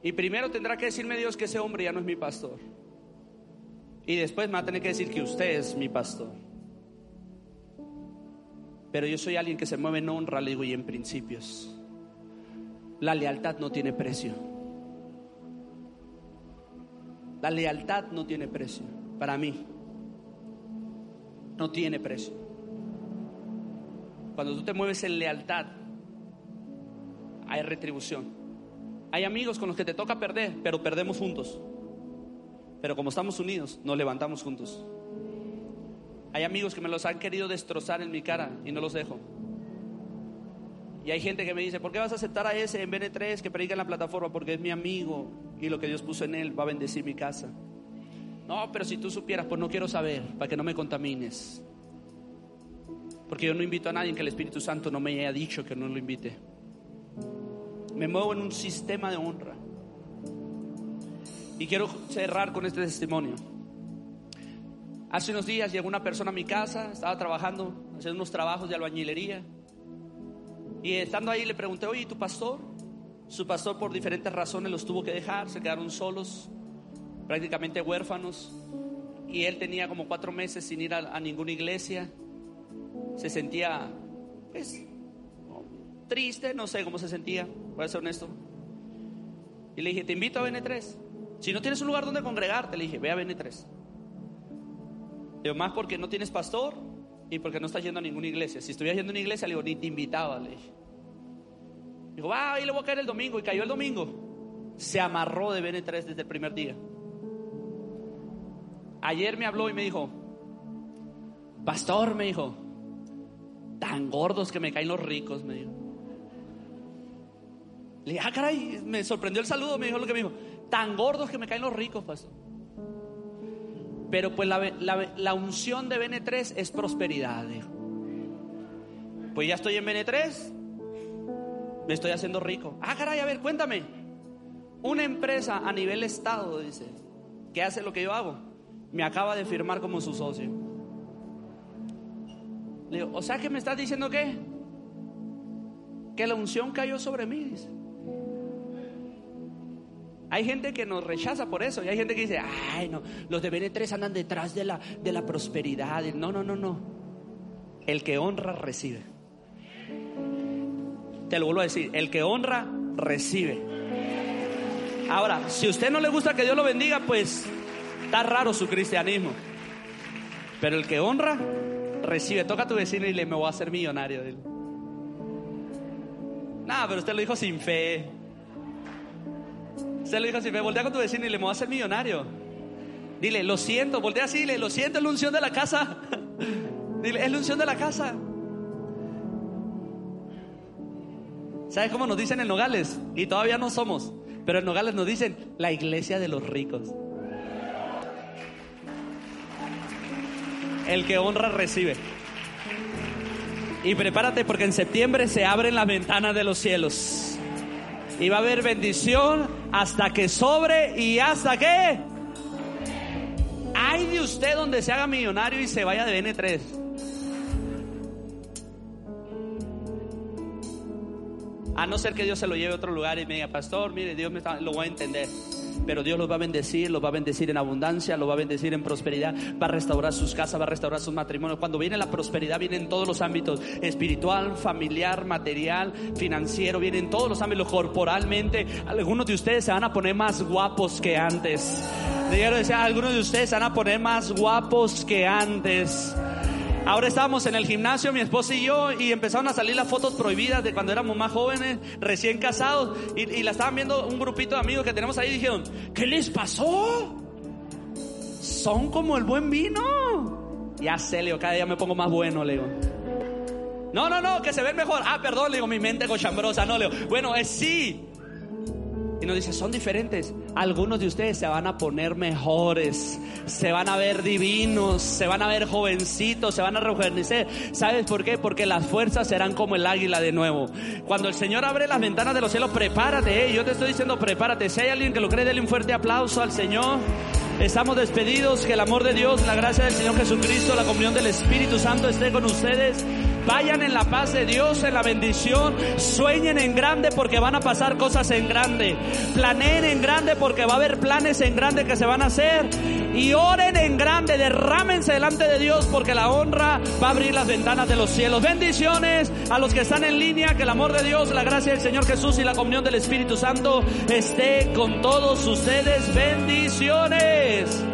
Y primero tendrá que decirme Dios que ese hombre ya no es mi pastor. Y después me va a tener que decir que usted es mi pastor. Pero yo soy alguien que se mueve en honra, le digo, y en principios. La lealtad no tiene precio. La lealtad no tiene precio. Para mí. No tiene precio. Cuando tú te mueves en lealtad, hay retribución. Hay amigos con los que te toca perder, pero perdemos juntos. Pero como estamos unidos, nos levantamos juntos. Hay amigos que me los han querido destrozar en mi cara y no los dejo. Y hay gente que me dice, ¿por qué vas a aceptar a ese en BN3 que predica en la plataforma? Porque es mi amigo y lo que Dios puso en él va a bendecir mi casa. No, pero si tú supieras, pues no quiero saber, para que no me contamines. Porque yo no invito a nadie que el Espíritu Santo no me haya dicho que no lo invite. Me muevo en un sistema de honra. Y quiero cerrar con este testimonio. Hace unos días llegó una persona a mi casa, estaba trabajando, haciendo unos trabajos de albañilería. Y estando ahí le pregunté, oye, ¿y tu pastor? Su pastor por diferentes razones los tuvo que dejar, se quedaron solos, prácticamente huérfanos. Y él tenía como cuatro meses sin ir a, a ninguna iglesia. Se sentía, pues, triste, no sé cómo se sentía, voy a ser honesto. Y le dije, te invito a BN3. Si no tienes un lugar donde congregarte, le dije, ve a BN3. Digo, más porque no tienes pastor y porque no estás yendo a ninguna iglesia. Si estuvieras yendo a una iglesia, le digo, ni te invitaba, le dije. Digo, va, ahí le voy a caer el domingo. Y cayó el domingo. Se amarró de BN3 desde el primer día. Ayer me habló y me dijo, pastor, me dijo, tan gordos que me caen los ricos, me dijo. Le dije, ah, caray, me sorprendió el saludo, me dijo lo que me dijo, tan gordos que me caen los ricos, pastor. Pero pues la, la, la unción de BN3 es prosperidad, dijo. Pues ya estoy en BN3, me estoy haciendo rico. Ah, caray, a ver, cuéntame. Una empresa a nivel estado, dice, que hace lo que yo hago, me acaba de firmar como su socio. Le digo, o sea que me estás diciendo que que la unción cayó sobre mí. Dice. Hay gente que nos rechaza por eso y hay gente que dice, ay no, los de BN3 andan detrás de la, de la prosperidad. No, no, no, no. El que honra recibe. Te lo vuelvo a decir, el que honra recibe. Ahora, si a usted no le gusta que Dios lo bendiga, pues está raro su cristianismo. Pero el que honra recibe. Toca a tu vecino y le me voy a hacer millonario. Nada, pero usted lo dijo sin fe. Usted lo dijo sin fe. Voltea con tu vecino y le me voy a hacer millonario. Dile, lo siento. Voltea así, dile, lo siento, es la unción de la casa. Dile, es la unción de la casa. ¿Sabes cómo nos dicen en Nogales? Y todavía no somos. Pero en Nogales nos dicen la iglesia de los ricos. El que honra recibe. Y prepárate porque en septiembre se abren las ventanas de los cielos. Y va a haber bendición hasta que sobre y hasta que... Hay de usted donde se haga millonario y se vaya de N3. A no ser que Dios se lo lleve a otro lugar y me diga, pastor, mire, Dios me lo voy a entender. Pero Dios los va a bendecir, los va a bendecir en abundancia, los va a bendecir en prosperidad, va a restaurar sus casas, va a restaurar sus matrimonios. Cuando viene la prosperidad, viene en todos los ámbitos, espiritual, familiar, material, financiero, viene en todos los ámbitos, corporalmente. Algunos de ustedes se van a poner más guapos que antes. algunos de ustedes se van a poner más guapos que antes. Ahora estábamos en el gimnasio, mi esposa y yo, y empezaron a salir las fotos prohibidas de cuando éramos más jóvenes, recién casados, y, la estaban viendo un grupito de amigos que tenemos ahí y dijeron, ¿qué les pasó? Son como el buen vino. Ya sé, Leo, cada día me pongo más bueno, Leo. No, no, no, que se ven mejor. Ah, perdón, le digo, mi mente cochambrosa, no, Leo. Bueno, es sí. Y nos dice, son diferentes. Algunos de ustedes se van a poner mejores, se van a ver divinos, se van a ver jovencitos, se van a rejuvenecer. ¿Sabes por qué? Porque las fuerzas serán como el águila de nuevo. Cuando el Señor abre las ventanas de los cielos, prepárate. ¿eh? Yo te estoy diciendo, prepárate. Si hay alguien que lo cree, denle un fuerte aplauso al Señor. Estamos despedidos. Que el amor de Dios, la gracia del Señor Jesucristo, la comunión del Espíritu Santo esté con ustedes. Vayan en la paz de Dios, en la bendición. Sueñen en grande porque van a pasar cosas en grande. Planeen en grande porque va a haber planes en grande que se van a hacer. Y oren en grande, derrámense delante de Dios porque la honra va a abrir las ventanas de los cielos. Bendiciones a los que están en línea. Que el amor de Dios, la gracia del Señor Jesús y la comunión del Espíritu Santo esté con todos ustedes. Bendiciones.